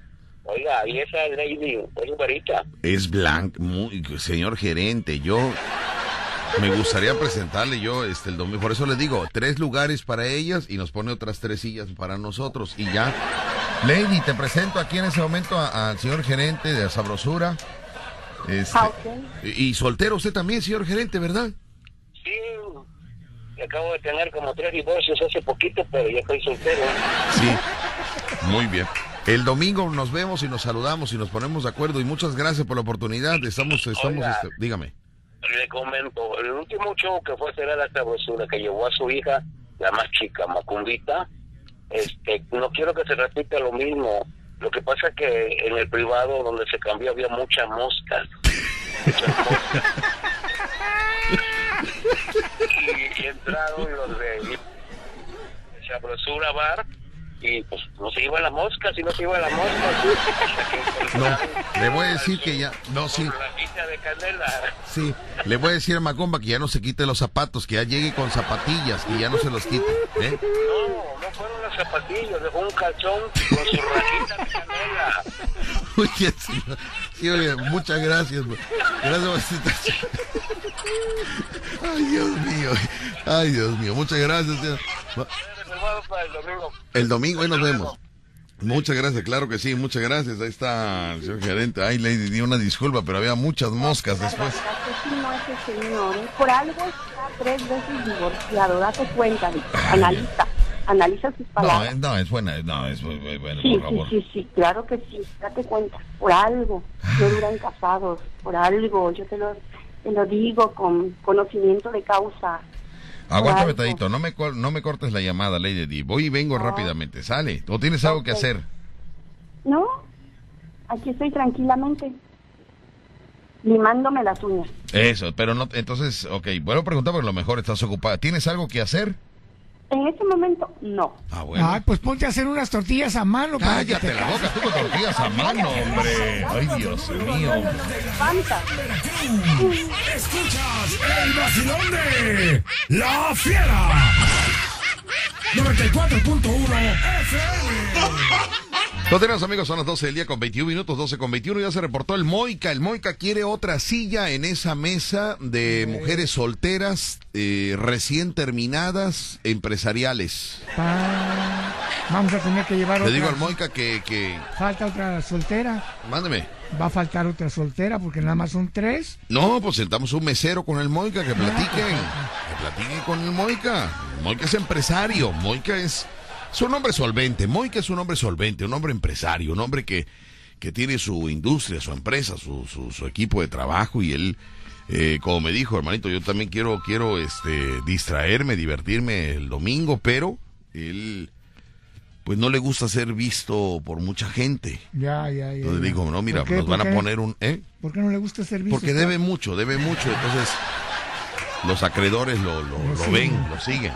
Oiga, y esa lady, es güerita. Es blanco, muy, señor gerente, yo me gustaría presentarle yo este el domingo, por eso le digo, tres lugares para ellas y nos pone otras tres sillas para nosotros y ya. Lady, te presento aquí en ese momento al señor gerente de Sabrosura. Este, Ah, y, y soltero usted también, señor gerente, ¿verdad? Sí, acabo de tener como tres divorcios hace poquito, pero ya estoy soltero. Sí. Muy bien. El domingo nos vemos y nos saludamos y nos ponemos de acuerdo y muchas gracias por la oportunidad. Estamos, estamos, Oiga. este, dígame. Le comento, el último show que fue a hacer a la sabrosura, que llevó a su hija, la más chica, Macumbita, este, no quiero que se repita lo mismo. Lo que pasa que en el privado donde se cambió había muchas moscas. Muchas moscas. y, y entraron los de Sabrosura Bar y pues no se iban las moscas y no se iban las moscas. No, le voy a decir que ya, no, sí, La de canela. sí, le voy a decir a Macomba que ya no se quite los zapatos, que ya llegue con zapatillas, que ya no se los quite. ¿eh? No, no fueron los zapatillos, dejó un calzón con su rajita de canela. Bien, señor. Sí, oye, muchas gracias. Gracias por esta- Ay, Dios mío. Ay, Dios mío. Muchas gracias, señor. Reservado para el domingo. El domingo ahí nos vemos. Muchas gracias, claro que sí, muchas gracias. Ahí está el señor gerente. Ay, le di una disculpa, pero había muchas moscas después. Asesino ese señor, ¿eh? por algo está tres veces divorciado, date cuenta, Víctor. analiza, sus No, palabras. eh, no, es buena, no, es bu- bu- bueno, Sí, por sí, favor. sí, sí, claro que sí, date cuenta, por algo, no duran casados, por algo, yo te lo, te lo digo con conocimiento de causa. Aguántame. Tadito, no me, no me cortes la llamada, Lady Di. Voy y vengo rápidamente, sale. ¿O tienes algo que hacer? No, aquí estoy tranquilamente, limándome las uñas. Eso, pero no, entonces, ok, bueno preguntar porque a lo mejor estás ocupada. ¿Tienes algo que hacer? En este momento, no. Ah, bueno. Ay, pues ponte a hacer unas tortillas a mano. para que Cállate te la boca, tú con tortillas a mano, hombre. Ay, Dios mío. Levanta. Escuchas el vacilón de La Fiera. 94.1 FM. No tenemos amigos, son las 12 del día con 21 minutos, 12 con 21. Ya se reportó el Moica. El Moica quiere otra silla en esa mesa de mujeres solteras, eh, recién terminadas, empresariales. Pa- Vamos a tener que llevar Le otra. digo al Moica que, que Falta otra soltera. mándeme. Va a faltar otra soltera porque nada más son tres. No, pues sentamos un mesero con el Moica, que platiquen. Que platiquen con el Moica. El Moica es empresario. Moica es, es un hombre solvente. Moica es un hombre solvente, un hombre empresario, un hombre que, que tiene su industria, su empresa, su, su, su equipo de trabajo y él, eh, como me dijo, hermanito, yo también quiero, quiero este, distraerme, divertirme el domingo, pero él pues no le gusta ser visto por mucha gente. Ya, ya, ya. Entonces ya. digo, no, mira, nos van ¿Por a poner un... ¿eh? ¿Por qué no le gusta ser visto? Porque debe mucho, debe mucho, entonces los acreedores lo, lo, lo ven, lo siguen.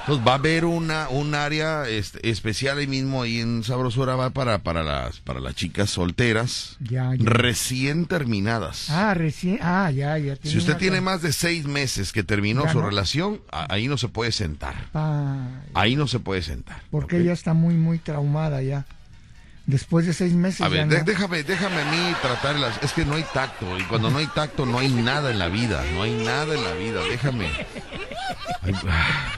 Entonces va a haber una un área este, especial ahí mismo ahí en Sabrosura va para para las para las chicas solteras Ya, ya. recién terminadas. Ah, recién. Ah, ya, ya. si usted tiene más de seis meses que terminó Ya su no. relación, ahí no se puede sentar. Ah, Ahí no se puede sentar. porque ella está muy, muy traumada ya. Después de seis meses. A ver, no. déjame, déjame a mí tratar las... Es que no hay tacto, y cuando no hay tacto no hay nada en la vida, no hay nada en la vida, déjame. Ay, ah.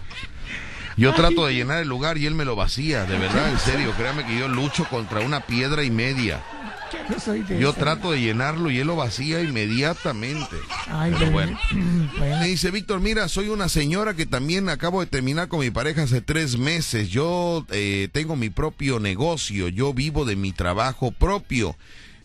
Yo trato de llenar el lugar y él me lo vacía, de verdad, en serio, créame que yo lucho contra una piedra y media. Yo de Yo trato de llenarlo y él lo vacía inmediatamente. Ay, Pero bueno. bueno. Me dice, Víctor, mira, soy una señora que también acabo de terminar con mi pareja hace tres meses. Yo eh, tengo mi propio negocio, yo vivo de mi trabajo propio.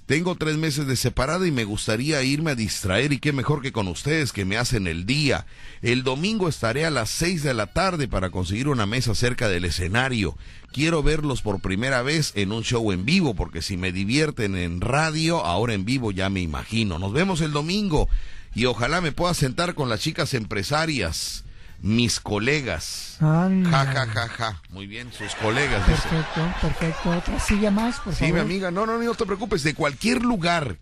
Tengo tres meses de separada y me gustaría irme a distraer y qué mejor que con ustedes que me hacen el día. El domingo estaré a las seis de la tarde para conseguir una mesa cerca del escenario. Quiero verlos por primera vez en un show en vivo porque si me divierten en radio, ahora en vivo ya me imagino. Nos vemos el domingo. y ojalá me pueda sentar con las chicas empresarias, mis colegas. Ja, ja, ja, ja. Muy bien, sus colegas. dice. Perfecto, perfecto. Otra silla más, por Sí, favor. mi amiga, no, no, no te preocupes, de cualquier lugar,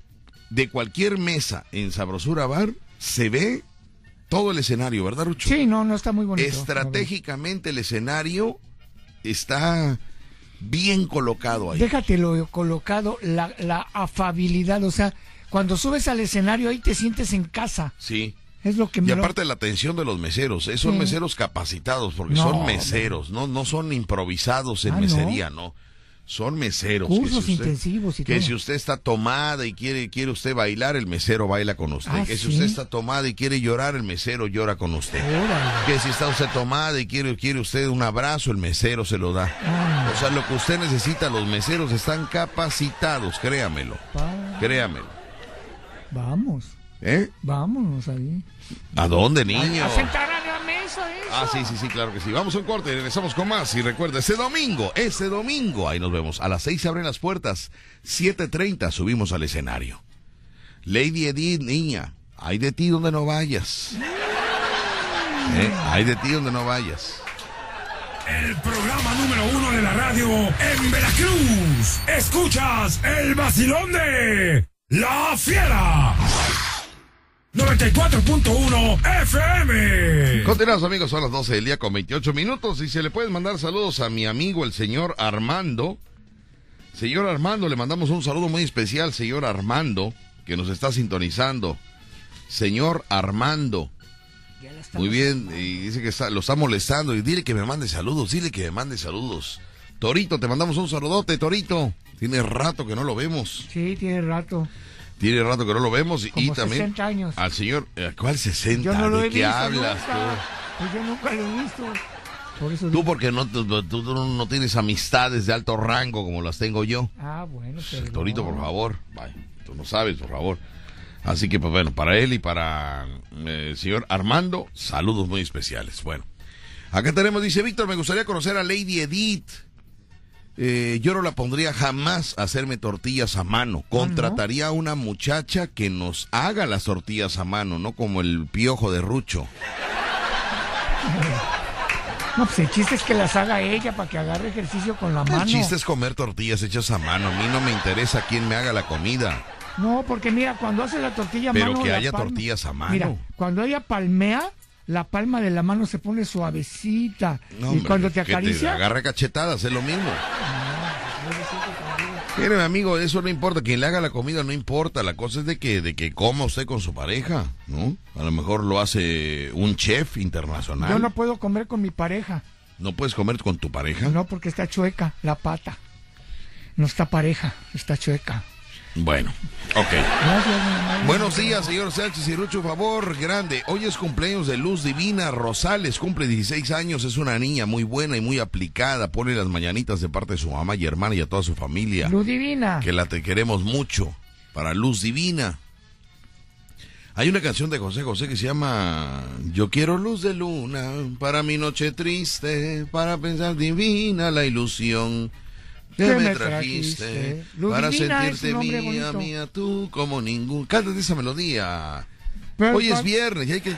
de cualquier mesa en Sabrosura Bar, se ve todo el escenario, ¿verdad, Rucho? Sí, no, no está muy bonito. Estratégicamente el escenario está bien colocado ahí. Déjatelo colocado, la, la afabilidad, o sea, cuando subes al escenario ahí te sientes en casa. Sí. Es lo que me Y lo- aparte la atención de los meseros, eh, son Sí. meseros capacitados, porque No, son meseros, no, no son improvisados en Ah, mesería, no. Son meseros. que Cursos si usted- intensivos y Que todo. si usted está tomada y quiere, quiere usted bailar, el mesero baila con usted. Ah, que si usted está tomada y quiere llorar, el mesero llora con usted. Órale. Que si está usted tomada y quiere, quiere usted un abrazo, el mesero se lo da. Ah. O sea, lo que usted necesita, los meseros están capacitados, créamelo. Pa- Créamelo. Vamos, ¿Eh? vámonos ahí. ¿A dónde, niño? A sentar a la mesa, eso. Ah, sí, sí, sí, claro que sí. Vamos a un corte y regresamos con más. Y recuerda, este domingo, este domingo, ahí nos vemos. A las 6 se abren las puertas, 7.30 subimos al escenario. Lady Edith, niña, hay de ti donde no vayas. ¿Eh? Hay de ti donde no vayas. El programa número uno de la radio en Veracruz. Escuchas el vacilón de La Fiera. 94.1 FM. Continuamos amigos, son las 12 del día con 28 minutos y se le pueden mandar saludos a mi amigo el señor Armando. Señor Armando, le mandamos un saludo muy especial, señor Armando, que nos está sintonizando. Señor Armando. Muy bien, y dice que está- lo está molestando y dile que me mande saludos, dile que me mande saludos. Torito, te mandamos un saludote, Torito. Tiene rato que no lo vemos. Sí, tiene rato. Tiene rato que no lo vemos y, también 60 años. al señor, eh, ¿cuál 60? Yo no lo ¿De he qué visto hablas nunca. tú? Pues yo nunca lo he visto. Por eso Tú porque no, tú, tú- no tienes amistades de alto rango como las tengo yo. Ah, bueno, pero. Torito, por favor. Vaya, tú no sabes, por favor. Así que, pues bueno, para él y para eh, el señor Armando, saludos muy especiales. Bueno, acá tenemos, dice Víctor, me gustaría conocer a Lady Edith. Eh, yo no la pondría jamás a hacerme tortillas a mano. Contrataría a una muchacha que nos haga las tortillas a mano, no como el piojo de Rucho. No, pues el chiste es que las haga ella para que agarre ejercicio con la mano. El chiste es comer tortillas hechas a mano. A mí no me interesa quién me haga la comida. No, porque mira, cuando hace la tortilla a Pero mano. que la haya palma- tortillas a mano. Mira, cuando ella palmea, la palma de la mano se pone suavecita. No, y cuando te acaricia. agarra cachetadas, es lo mismo. Mire, mi amigo, eso no importa. Quien le haga la comida no importa. La cosa es de que, de que coma usted con su pareja, ¿no? A lo mejor lo hace un chef internacional. Yo no puedo comer con mi pareja. ¿No puedes comer con tu pareja? No, porque está chueca la pata. No está pareja, está chueca. Bueno, ok. Gracias. Buenos días, señor Sánchez y Rucho, favor, grande. Hoy es cumpleaños de Luz Divina Rosales, cumple 16 años, es una niña muy buena y muy aplicada. Pone las mañanitas de parte de su mamá y hermana y a toda su familia. Luz divina. Que la te queremos mucho. Para Luz Divina. Hay una canción de José José que se llama Yo quiero luz de luna para mi noche triste, para pensar divina la ilusión que ¿Qué me trajiste, para sentirte mía, mía, tú como ningún. Cántate esa melodía. Hoy es viernes y hay que...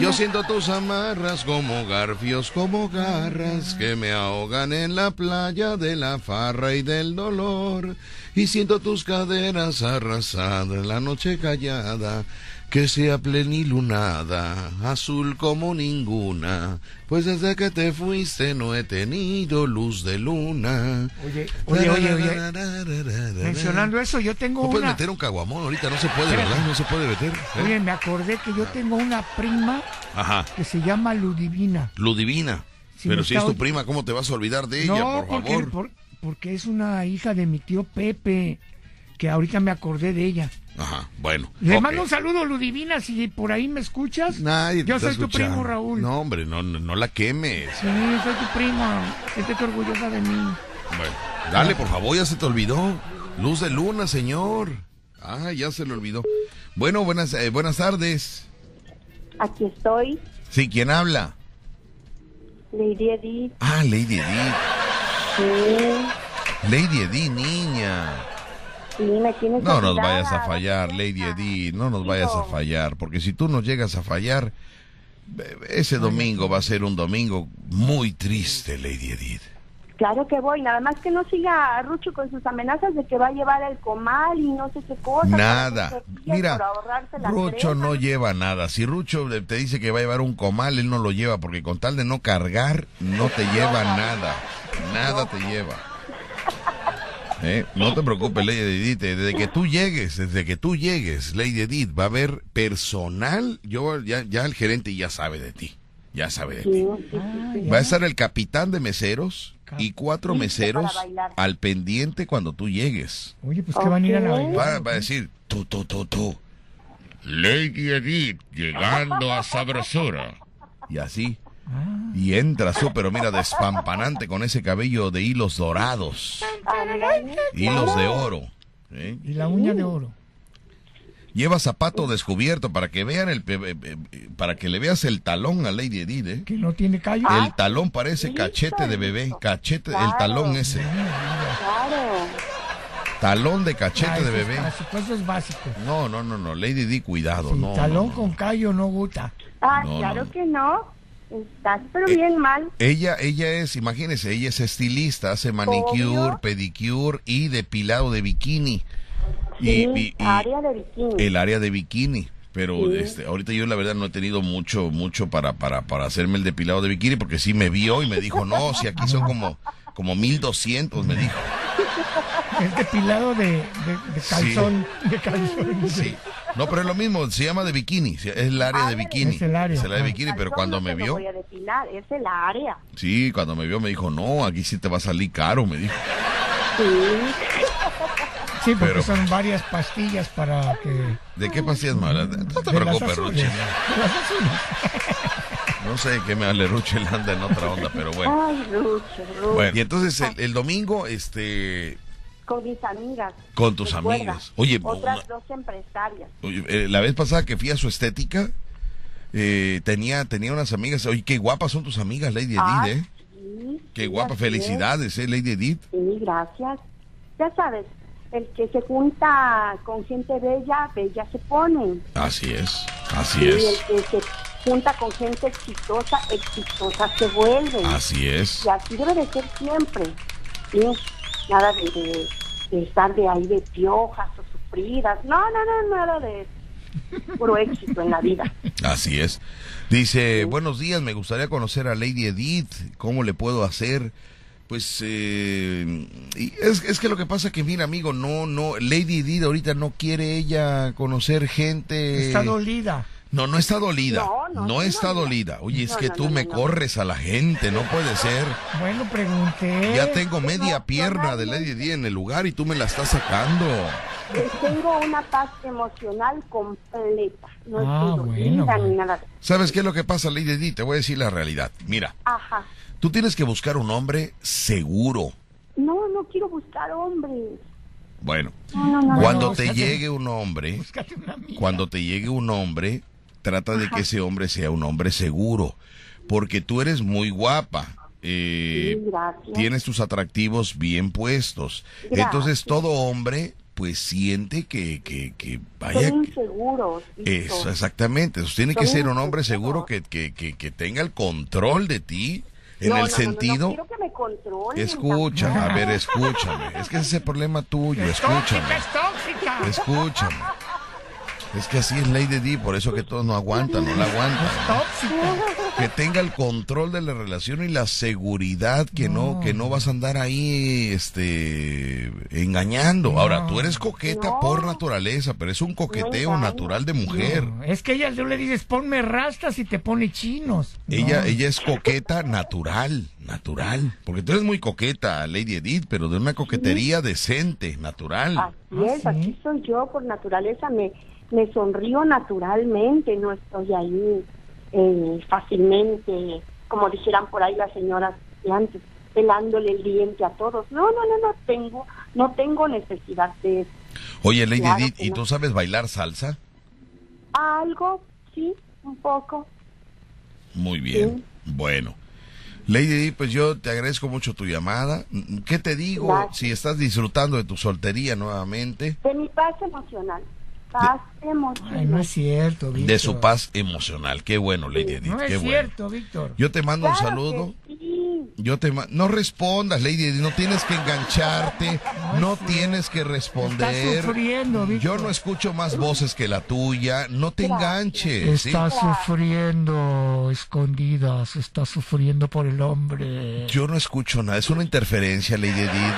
Yo siento tus amarras como garfios, como garras que me ahogan en la playa de la farra y del dolor. Y siento tus caderas arrasadas en la noche callada, que sea plenilunada, azul como ninguna. Pues desde que te fuiste no he tenido luz de luna. Oye, oye, oye, oye. Mencionando eso, yo tengo No puedes una. meter un caguamón ahorita, no se puede, ¿verdad? No se puede meter. ¿eh? Oye, me acordé que yo tengo una prima Ajá. que se llama Ludivina. Ludivina. Si Pero si es tu prima, ¿cómo te vas a olvidar de ella, no, por porque, favor? por- porque es una hija de mi tío Pepe, que ahorita me acordé de ella. Ajá, bueno. Le mando un saludo, Ludivina, si por ahí me escuchas. Nadie yo soy tu primo, Raúl. No, hombre, no, no, no la quemes. Sí, soy tu primo. Estés orgullosa de mí. Bueno, dale, por favor, ya se te olvidó. Luz de luna, señor. Ah, ya se le olvidó. Bueno, buenas, eh, buenas tardes. Aquí estoy, Sí, ¿quién habla? Lady Edith. Ah, Lady Edith. Sí. Lady Edith, niña. Sí, me tienes No nos vayas a fallar, Lady Edith, no nos vayas a fallar, porque si tú nos llegas a fallar, ese domingo va a ser un domingo muy triste, Lady Edith. Claro que voy, nada más que no siga a Rucho con sus amenazas de que va a llevar el comal y no sé qué cosa. Nada. Mira, Rucho no lleva nada. Si Rucho te dice que va a llevar un comal, él no lo lleva, porque con tal de no cargar, no te lleva nada. Nada te lleva. ¿Eh? No te preocupes, Lady Edith. Desde que tú llegues, desde que tú llegues, Lady Edith, va a haber personal. Yo ya, ya el gerente ya sabe de ti. Ya sabe de ti. Sí, sí, sí, sí. Va a estar el capitán de meseros y cuatro meseros al pendiente cuando tú llegues. Oye, pues que van a ir a la. Va, va a decir, tú, tú, tú, tú. Lady Edith, llegando a Sabrosura. Y así. Y entra tú, pero mira, despampanante con ese cabello de hilos dorados. Hilos de oro. ¿eh? Y la uña de oro. Lleva zapato descubierto para que vean el pe- eh, eh, para que le veas el talón a Lady Edith, ¿eh? Que no tiene callo. El talón parece cachete de bebé, cachete, el talón ese, Claro. talón de Ah, cachete eso de es bebé. básico, eso es básico. No, no, no, no, Lady Di, cuidado, Sí, no. talón no, no. con callo no gusta. Ah, No, claro no. que no. Estás pero Eh, bien mal. Ella, ella es, imagínese, ella es estilista, hace manicure, Obvio. pedicure y depilado de bikini. Y, y- y área de bikini. el área de bikini. Pero Sí. este, ahorita yo la verdad no he tenido mucho, mucho para, para, para hacerme el depilado de bikini, porque sí me vio y me dijo, no, si aquí son como, como 1200, me dijo. Es depilado de, de, de calzón. De calzón. Sí. No, pero es lo mismo, se llama de bikini, sí, es el área de bikini. Es el área. de bikini, pero cuando no me vio, voy a depilar, es el área. sí, cuando me vio me dijo, no, aquí sí te va a salir caro, me dijo. Sí. Sí, porque Pero- son varias pastillas para que... ¿De qué pastillas malas? No te preocupes, azules. No sé qué me hable Ruchi, él anda en otra onda, pero bueno. Ay, Rucho, Rucho. Bueno, y entonces el, el domingo, este, Con mis amigas. Con tus Recuerda, amigas. Oye, Otras dos empresarias. oye, eh, la vez pasada que fui a su estética, eh, tenía, tenía unas amigas, oye, qué guapas son tus amigas, Lady Edith, Ah, ¿eh? sí, Qué sí, guapa, felicidades, ¿eh, Lady Edith? Sí, gracias. Ya sabes, el que se junta con gente bella, bella se pone. Así es, así y es, el que se junta con gente exitosa, exitosa se vuelve. así es. Y así debe de ser siempre. Sí, nada de, de- de estar de ahí de piojas o sufridas. No, no, no, nada de puro éxito en la vida. Así es. Dice, buenos días, me gustaría conocer a Lady Edith, ¿cómo le puedo hacer? Pues eh, y es, es que lo que pasa que, mira, amigo, no, no, Lady Edith ahorita no quiere ella conocer gente. Está dolida. No, no está dolida. No, No, no, está no, no. dolida. Oye, es No, que no, tú no, me corres a la gente, no puede ser. Bueno, pregunté. Ya tengo media pierna de Lady Edith en el lugar y tú me la estás sacando. Tengo una paz emocional completa. No Ah, estoy bueno, dolida bueno. ni nada. de- ¿Sabes qué es lo que pasa, Lady Edith? Te voy a decir la realidad. Mira, Ajá. tú tienes que buscar un hombre seguro. No, no quiero buscar hombres. Bueno, No, no, no. cuando no, te búscate- llegue un hombre, cuando te llegue un hombre, trata de que ese hombre sea un hombre seguro, porque tú eres muy guapa. eh, Sí, tienes tus atractivos bien puestos. Gracias. Entonces todo hombre pues siente que, que, que vaya... Son inseguros. Eso, exactamente. Entonces, tiene que Son ser un hombre seguro que, que, que, que tenga el control de ti en No, el no, no, no, sentido... No, quiero que me controlen. Escucha, a ver, escúchame. Es que ese es el problema tuyo, escúchame. Escúchame. Es que así es Lady Di, por eso que todos no aguantan, no la aguantan. Que tenga el control de la relación y la seguridad que no, que no vas a andar ahí, este, engañando. Ahora, tú eres coqueta No. por naturaleza, pero es un coqueteo natural de mujer. No, es que ella tú le dices, ponme rastas y te pone chinos. Ella, No. ella es coqueta natural, natural. Porque tú eres muy coqueta, Lady Edith, pero de una coquetería decente, natural. Así Ah, es, ¿sí? así soy yo por naturaleza. Me, me sonrío naturalmente, no estoy ahí eh, fácilmente, como dijeran por ahí las señoras de antes, pelándole el diente a todos. No, no, no, no tengo, no tengo necesidad de eso. Oye, Lady Claro ¿y no. tú sabes bailar salsa? Algo, sí, un poco. Muy bien. Bueno. Lady Di, pues yo te agradezco mucho tu llamada. ¿Qué te digo? Gracias. Si estás disfrutando de tu soltería nuevamente, De mi paz emocional. Paz emocional. Ay, no es cierto, Víctor. de su paz emocional. Qué bueno, Lady Edith, No qué es bueno. cierto, Víctor. Yo te mando un Claro saludo. que sí. Yo te ma- no respondas, Lady Edith, no tienes que engancharte, no tienes que responder. Estás sufriendo, Víctor. Yo no escucho más voces que la tuya, no te enganches. ¿sí? Está sufriendo escondidas, está sufriendo por el hombre. Yo no escucho nada, es una interferencia, Lady Edith.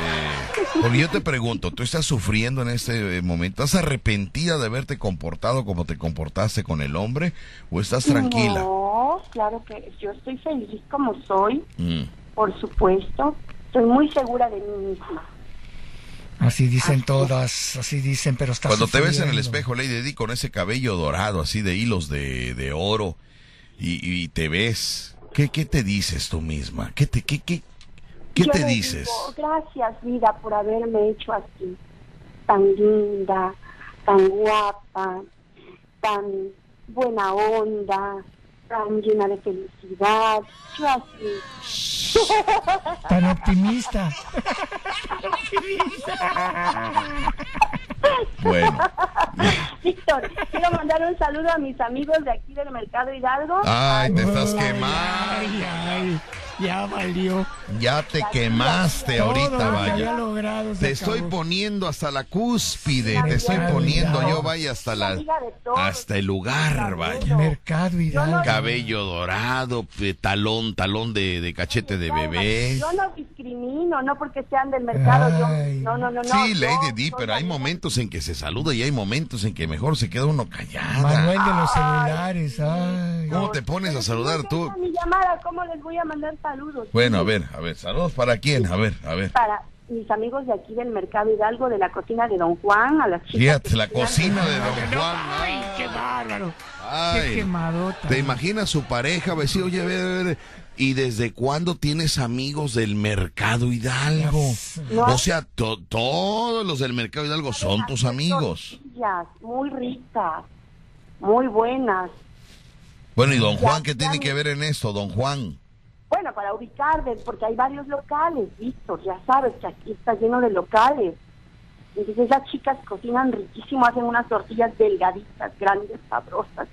Eh, porque yo te pregunto, ¿tú estás sufriendo en este eh, momento? ¿Estás arrepentida de haberte comportado como te comportaste con el hombre? ¿O estás tranquila? No, claro que yo estoy feliz como soy, Mm. por supuesto. Estoy muy segura de mí misma. Así dicen todas, así dicen, pero está Cuando te ves en el espejo, Lady Edith, con ese cabello dorado, así de hilos de, de oro, y, y te ves, ¿qué, ¿qué te dices tú misma? ¿Qué te, qué, qué, qué Yo te dices? digo, gracias, vida, por haberme hecho así. Tan linda, tan guapa, tan buena onda, tan llena de felicidad. Yo así. Tan optimista. Bueno, Víctor, quiero mandar un saludo a mis amigos de aquí del Mercado Hidalgo. ay, te estás quemando. Ay, ay, ya valió. Ya te quemaste ahorita, Todo vaya. logrado Te estoy poniendo hasta la cúspide, te estoy poniendo yo, vaya, hasta la, hasta el lugar, vaya. Mercado Hidalgo. Cabello dorado, eh, talón, talón de, de cachete de bebé. Yo no discrimino, no porque sean del mercado. Ay. Yo, no, no, no, no. Sí, Lady Di, pero hay momentos en que se saluda y hay momentos en que mejor se queda uno callada. Manuel de los celulares, ay. ¿Cómo te pones a saludar No tú? mi llamada, ¿cómo les voy a mandar saludos? Bueno, a ver, a ver, saludos para quién, a ver, a ver. Para mis amigos de aquí del Mercado Hidalgo, de la cocina de Don Juan, a las chicas. Fíjate, la cocina de Don Juan. Ay, qué bárbaro. Qué Ay, quemadota. ¿te imaginas su pareja? Va a decir, oye, a ver, a ver, ¿y desde cuándo tienes amigos del Mercado Hidalgo? No. O sea, to- todos los del Mercado Hidalgo son tus amigos. Tortillas Muy ricas, muy buenas. Bueno, ¿y Don Juan qué tiene que ver en esto, Don Juan? Bueno, para ubicar, porque hay varios locales, Víctor, ya sabes que aquí está lleno de locales. Entonces las chicas cocinan riquísimo, hacen unas tortillas delgaditas, grandes, sabrosas.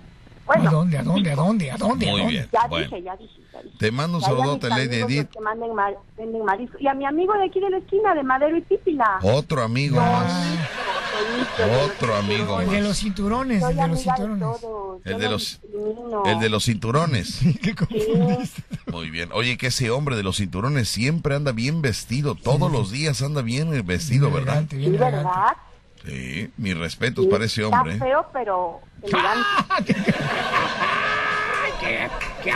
¿A Bueno, dónde, a dónde, a dónde, a dónde? a Muy dónde? bien, ya bueno. dije, ya dije, ya dije. Te mando un a saludote, Lady Edith. los que manden mar- venden marisco. Y a mi amigo de aquí de la esquina, de Madero y Pípila. Otro amigo más. Otro amigo El de más. los cinturones, Soy el de los cinturones. todos. El de los-. El de los cinturones. Qué Sí, confundiste. Muy bien. Oye, que ese hombre de los cinturones siempre anda bien vestido. Todos los días anda bien vestido, ¿verdad? Bien elegante. Sí, mis respetos Sí, para ese hombre. ¿eh? Está feo, pero elegante.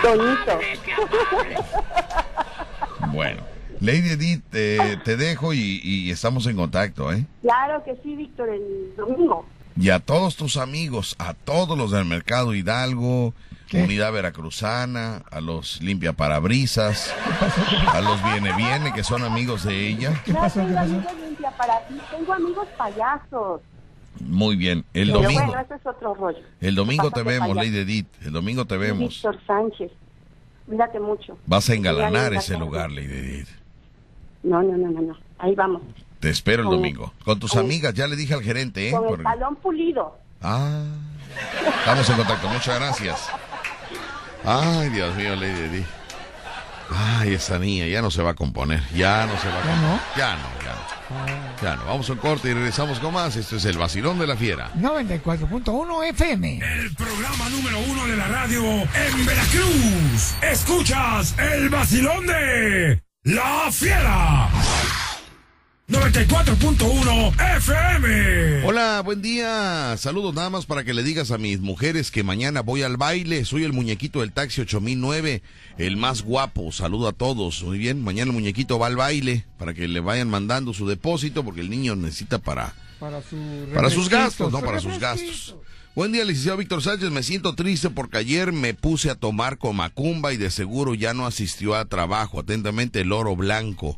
Bonito. Bueno, Lady Edith, eh, te dejo y, y estamos en contacto, ¿eh? Claro que sí, Víctor, el domingo. Y a todos tus amigos, a todos los del Mercado Hidalgo, ¿Qué? Unidad Veracruzana, a los Limpia Parabrisas, a los Viene Viene, que son amigos de ella. ¿Qué pasó? ¿Qué pasó? Para ti, tengo amigos payasos. Muy bien. El Pero domingo, bueno, ese es otro rollo. el domingo te vemos, payaso. Lady Edith. El domingo te vemos. Víctor Sánchez. Cuídate mucho. Vas a engalanar ese lugar, Lady Edith. No, no, no, no, no. Ahí vamos. Te espero el domingo. Con tus con- amigas, ya le dije al gerente, ¿eh? Con el talón pulido. Ah, estamos en contacto. Muchas gracias. Ay, Dios mío, Lady Edith. Ay, esa niña ya no se va a componer. Ya no se va a ¿Ya componer. no? Ya no, ya no. Ya no. Vamos a un corte y regresamos con más. Esto es el vacilón de la fiera. 94.1 FM. El programa número uno de la radio en Veracruz. Escuchas el vacilón de La Fiera. 94.1 FM. Hola, buen día. Saludos nada más para que le digas a mis mujeres que mañana voy al baile. Soy el muñequito del taxi 8009, el más guapo. Saludo a todos. Muy bien, mañana el muñequito va al baile para que le vayan mandando su depósito porque el niño necesita para Para, su Para sus gastos, no para sus gastos. Buen día, licenciado Víctor Sánchez. Me siento triste porque ayer me puse a tomar con Macumba y de seguro ya no asistió a trabajo. Atentamente, el oro blanco.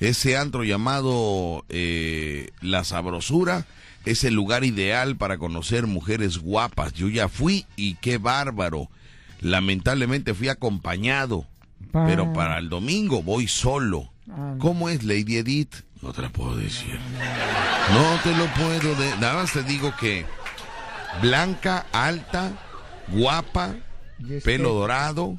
Ese antro llamado eh, La Sabrosura es el lugar ideal para conocer mujeres guapas. Yo ya fui y qué bárbaro. Lamentablemente fui acompañado. Pa- pero para el domingo voy solo. Ah. ¿Cómo es Lady Edith? No te la puedo decir. No te lo puedo de... Nada más te digo que blanca, alta, guapa, pelo dorado.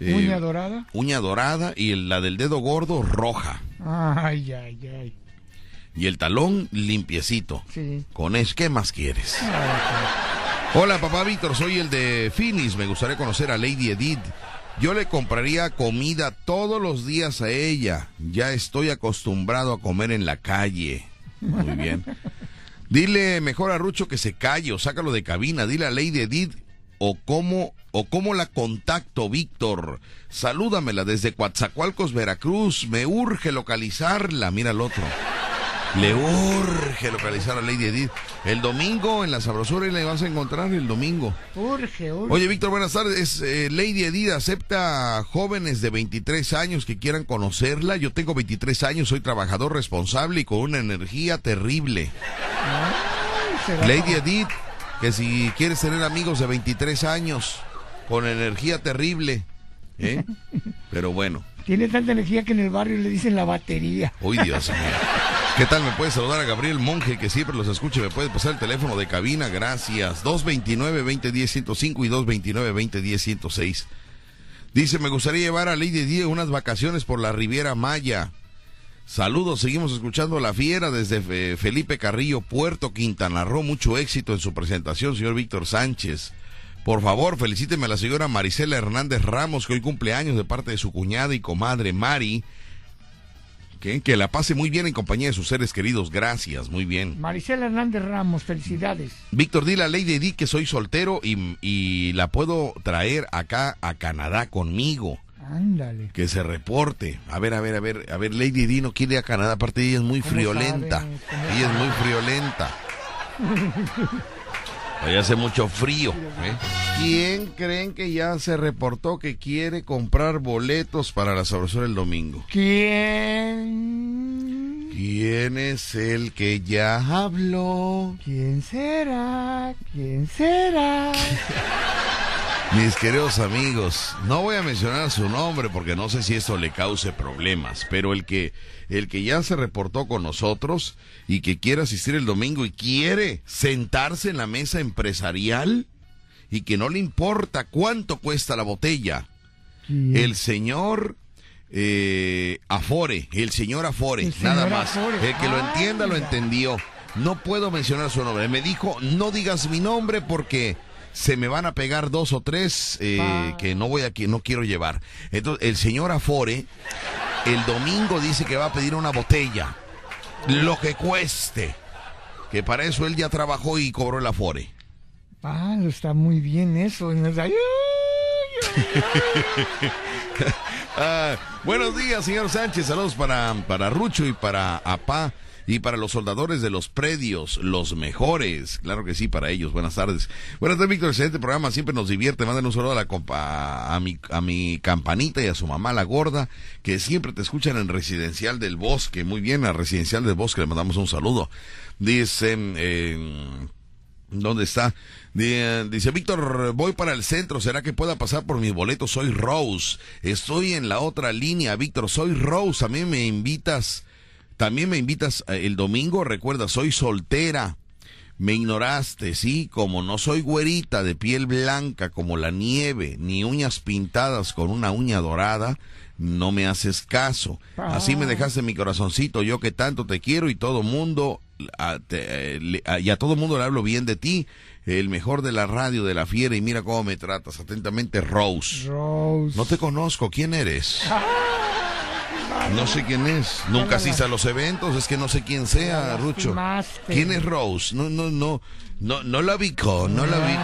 Eh, Uña dorada. uña dorada y la del dedo gordo roja. Ay, ay, ay. Y el talón limpiecito. Sí. Con eso, ¿qué más quieres? Hola, papá Víctor, soy el de Finis. Me gustaría conocer a Lady Edith. Yo le compraría comida todos los días a ella. Ya estoy acostumbrado a comer en la calle. Muy bien. Dile mejor a Rucho que se calle o sácalo de cabina. Dile a Lady Edith o cómo, o cómo la contacto, Víctor. Salúdamela desde Coatzacoalcos, Veracruz. Me urge localizarla. Mira el otro. Le urge localizar a Lady Edith. El domingo en la sabrosura y la vas a encontrar el domingo. Urge, urge. Oye, Víctor, buenas tardes. Eh, Lady Edith acepta jóvenes de 23 años que quieran conocerla. Yo tengo 23 años, soy trabajador responsable y con una energía terrible. Lady Edith, que si quieres tener amigos de 23 años con energía terrible, ¿eh? Pero bueno, Tiene tanta energía que en el barrio le dicen la batería. uy Dios mío. ¿Qué tal? ¿Me puede saludar a Gabriel Monge, que siempre los escucha? ¿Me puede pasar el teléfono de cabina? Gracias. 229-2010-105 y 229-2010-106. Dice, me gustaría llevar a Lady Di unas vacaciones por la Riviera Maya. Saludos, seguimos escuchando a La Fiera desde Felipe Carrillo, Puerto Quintana Roo. Mucho éxito en su presentación, señor Víctor Sánchez. Por favor, felicíteme a la señora Marisela Hernández Ramos, que hoy cumple años de parte de su cuñada y comadre Mari. Que, que la pase muy bien en compañía de sus seres queridos. Gracias, muy bien. Maricela Hernández Ramos, felicidades. Víctor, dile a Lady Di que soy soltero y, y la puedo traer acá a Canadá conmigo. Ándale. Que se reporte. A ver, a ver, a ver, a ver, Lady Di no quiere ir a Canadá, aparte ella es muy ¿Cómo friolenta. Ella es muy friolenta. Allá hace mucho frío. ¿eh? ¿Quién creen que ya se reportó que quiere comprar boletos para la sabrosura el domingo? ¿Quién? ¿Quién es el que ya habló? ¿Quién será? ¿Quién será? Mis queridos amigos, no voy a mencionar su nombre porque no sé si esto le cause problemas, pero el que el que ya se reportó con nosotros y que quiere asistir el domingo y quiere sentarse en la mesa empresarial y que no le importa cuánto cuesta la botella. El señor eh, Afore, el señor Afore, El señor nada más. Afore. El que lo entienda lo entendió. No puedo mencionar su nombre. Me dijo, no digas mi nombre porque se me van a pegar dos o tres eh, Ah. que no voy a que no quiero llevar. Entonces, el señor Afore el domingo dice que va a pedir una botella, lo que cueste. Que para eso él ya trabajó y cobró el Afore. Ah, está muy bien eso. Ah, buenos días, señor Sánchez. Saludos para, para Rucho y para Apá y para los soldadores de los predios, los mejores. Claro que sí, para ellos. Buenas tardes. Buenas tardes, Víctor. Excelente programa. Siempre nos divierte. Manden un saludo a, la compa- a, mi, a mi campanita y a su mamá, la gorda, que siempre te escuchan en Residencial del Bosque. Muy bien, a Residencial del Bosque le mandamos un saludo. Dicen... eh, ¿Dónde está? Di- Dice Víctor, voy para el centro. ¿Será que pueda pasar por mis boletos? Soy Rose. Estoy en la otra línea, Víctor. Soy Rose. A mí me invitas. También me invitas eh, el domingo. Recuerda, soy soltera. Me ignoraste, sí, como no soy güerita de piel blanca como la nieve, ni uñas pintadas con una uña dorada, no me haces caso. Así me dejaste mi corazoncito, yo que tanto te quiero y todo mundo, a, te- eh, a- y a todo mundo le hablo bien de ti, el mejor de la radio, de la fiera, y mira cómo me tratas. Atentamente, Rose. Rose. No te conozco, ¿quién eres? No sé quién es. Nunca asiste a los eventos, es que no sé quién sea, Rucho. ¿Quién es Rose? No, no, no, no, no la bico, no la bico.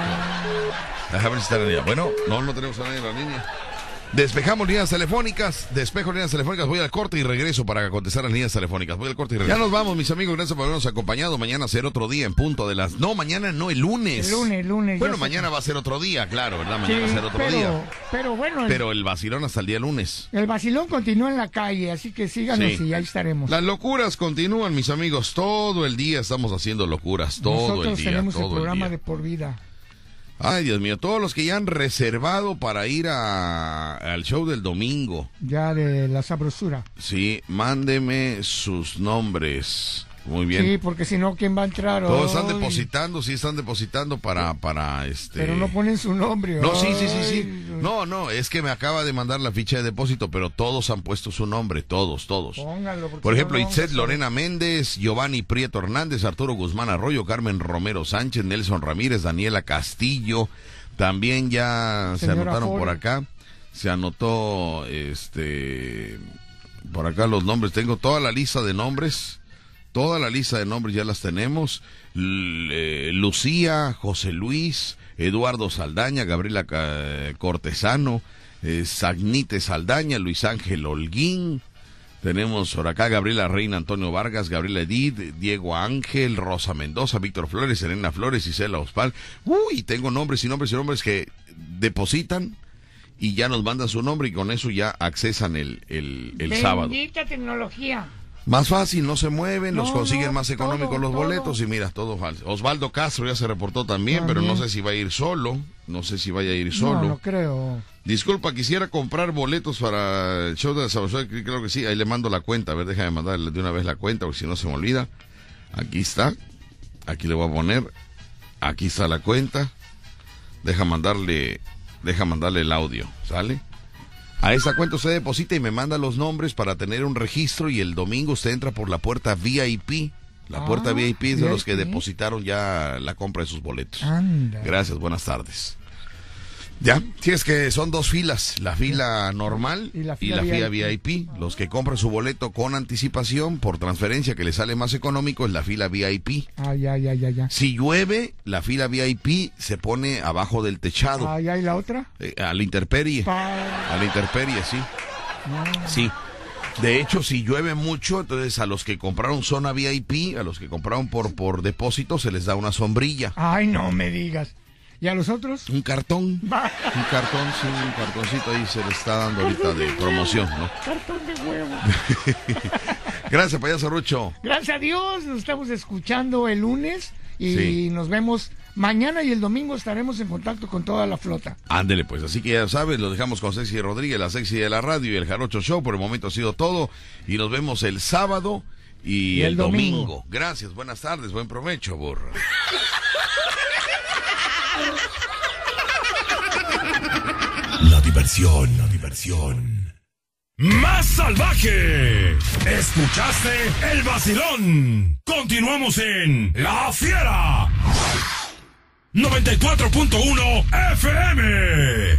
Déjame ver si está en la línea. Bueno, no, no tenemos a nadie en la línea. Despejamos líneas telefónicas, despejo líneas telefónicas, voy al corte y regreso para contestar las líneas telefónicas. Voy al corte y regreso. Ya nos vamos, mis amigos, gracias por habernos acompañado. Mañana será otro día en punto de las... No, mañana no, el lunes. El lunes, el lunes. Bueno, mañana va a ser otro día, claro, ¿verdad? Mañana va a ser otro pero, día. pero bueno, el, Pero el vacilón hasta el día lunes. el vacilón continúa en la calle, así que síganos Sí. y ahí estaremos. Las locuras continúan, mis amigos. Todo el día estamos haciendo locuras. Todo Nosotros el día. tenemos el todo el programa día. de por vida. Ay, Dios mío, todos los que ya han reservado para ir a- al show del domingo. Ya de la sabrosura. Sí, mándeme sus nombres. Muy bien. Sí, porque si no, ¿quién va a entrar? Todos están depositando, sí están depositando para, para este. Pero no ponen su nombre. No, sí, sí, sí, sí. No, no, es que me acaba de mandar la ficha de depósito, pero todos han puesto su nombre, todos, todos. Póngalo, Por ejemplo, no Itzet. Lorena Méndez, Giovanni Prieto Hernández, Arturo Guzmán Arroyo, Carmen Romero Sánchez, Nelson Ramírez, Daniela Castillo. También ya se anotaron por acá. Se anotó, este, por acá los nombres. Tengo toda la lista de nombres. Toda la lista de nombres ya las tenemos. Eh, Lucía, José Luis, Eduardo Saldaña, Gabriela Cortesano, eh, Sagnite Saldaña, Luis Ángel Holguín. Tenemos por acá Gabriela Reina, Antonio Vargas, Gabriela Edith, Diego Ángel, Rosa Mendoza, Víctor Flores, Elena Flores, Isela Ospal. Uy, tengo nombres y nombres y nombres que depositan y ya nos mandan su nombre y con eso ya accesan el, el, el sábado. Tecnología. Más fácil, no se mueven, los No, consiguen no, más económicos todo, los todo. boletos y mira, todo falso. Osvaldo Castro ya se reportó también, pero no sé si va a ir solo, no sé si vaya a ir solo. No, no creo. Disculpa, quisiera comprar boletos para el show de que creo que sí, ahí le mando la cuenta, a ver, déjame mandarle de una vez la cuenta, porque si no se me olvida. Aquí está, aquí le voy a poner, aquí está la cuenta, deja mandarle, deja mandarle el audio, ¿sale? A esa cuenta usted deposita y me manda los nombres para tener un registro y el domingo usted entra por la puerta VIP. La puerta Ah, VIP es de los que depositaron ya la compra de sus boletos. Anda. Gracias, buenas tardes. Ya, si es que son dos filas, la fila normal Y la y la fila fila VIP. Los que compran su boleto con anticipación por transferencia que les sale más económico es la fila VIP. Ay, ay, ay, ay, ay. Si llueve, la fila VIP se pone abajo del techado, Ay, ay, la otra. eh, a la intemperie. Pa- A la intemperie, sí. Sí. De hecho, si llueve mucho, entonces a los que compraron zona VIP, a los que compraron por, por depósito, se les da una sombrilla. Ay, no me digas. ¿Y a los otros? Un cartón. Un cartón, sí, un cartoncito ahí se le está dando ahorita de promoción, ¿no? Cartón de huevo. Gracias, payaso Rucho. Gracias a Dios, nos estamos escuchando el lunes y Sí. nos vemos mañana y el domingo estaremos en contacto con toda la flota. Ándele, pues, así que ya sabes, lo dejamos con Sexy Rodríguez, la Sexy de la radio y el Jarocho Show. Por el momento ha sido todo. Y nos vemos el sábado y, Y el, el domingo. domingo. Gracias, buenas tardes, buen provecho, burro. diversión, la diversión. Más salvaje. Escuchaste el vacilón. Continuamos en La Fiera. 94.1 FM.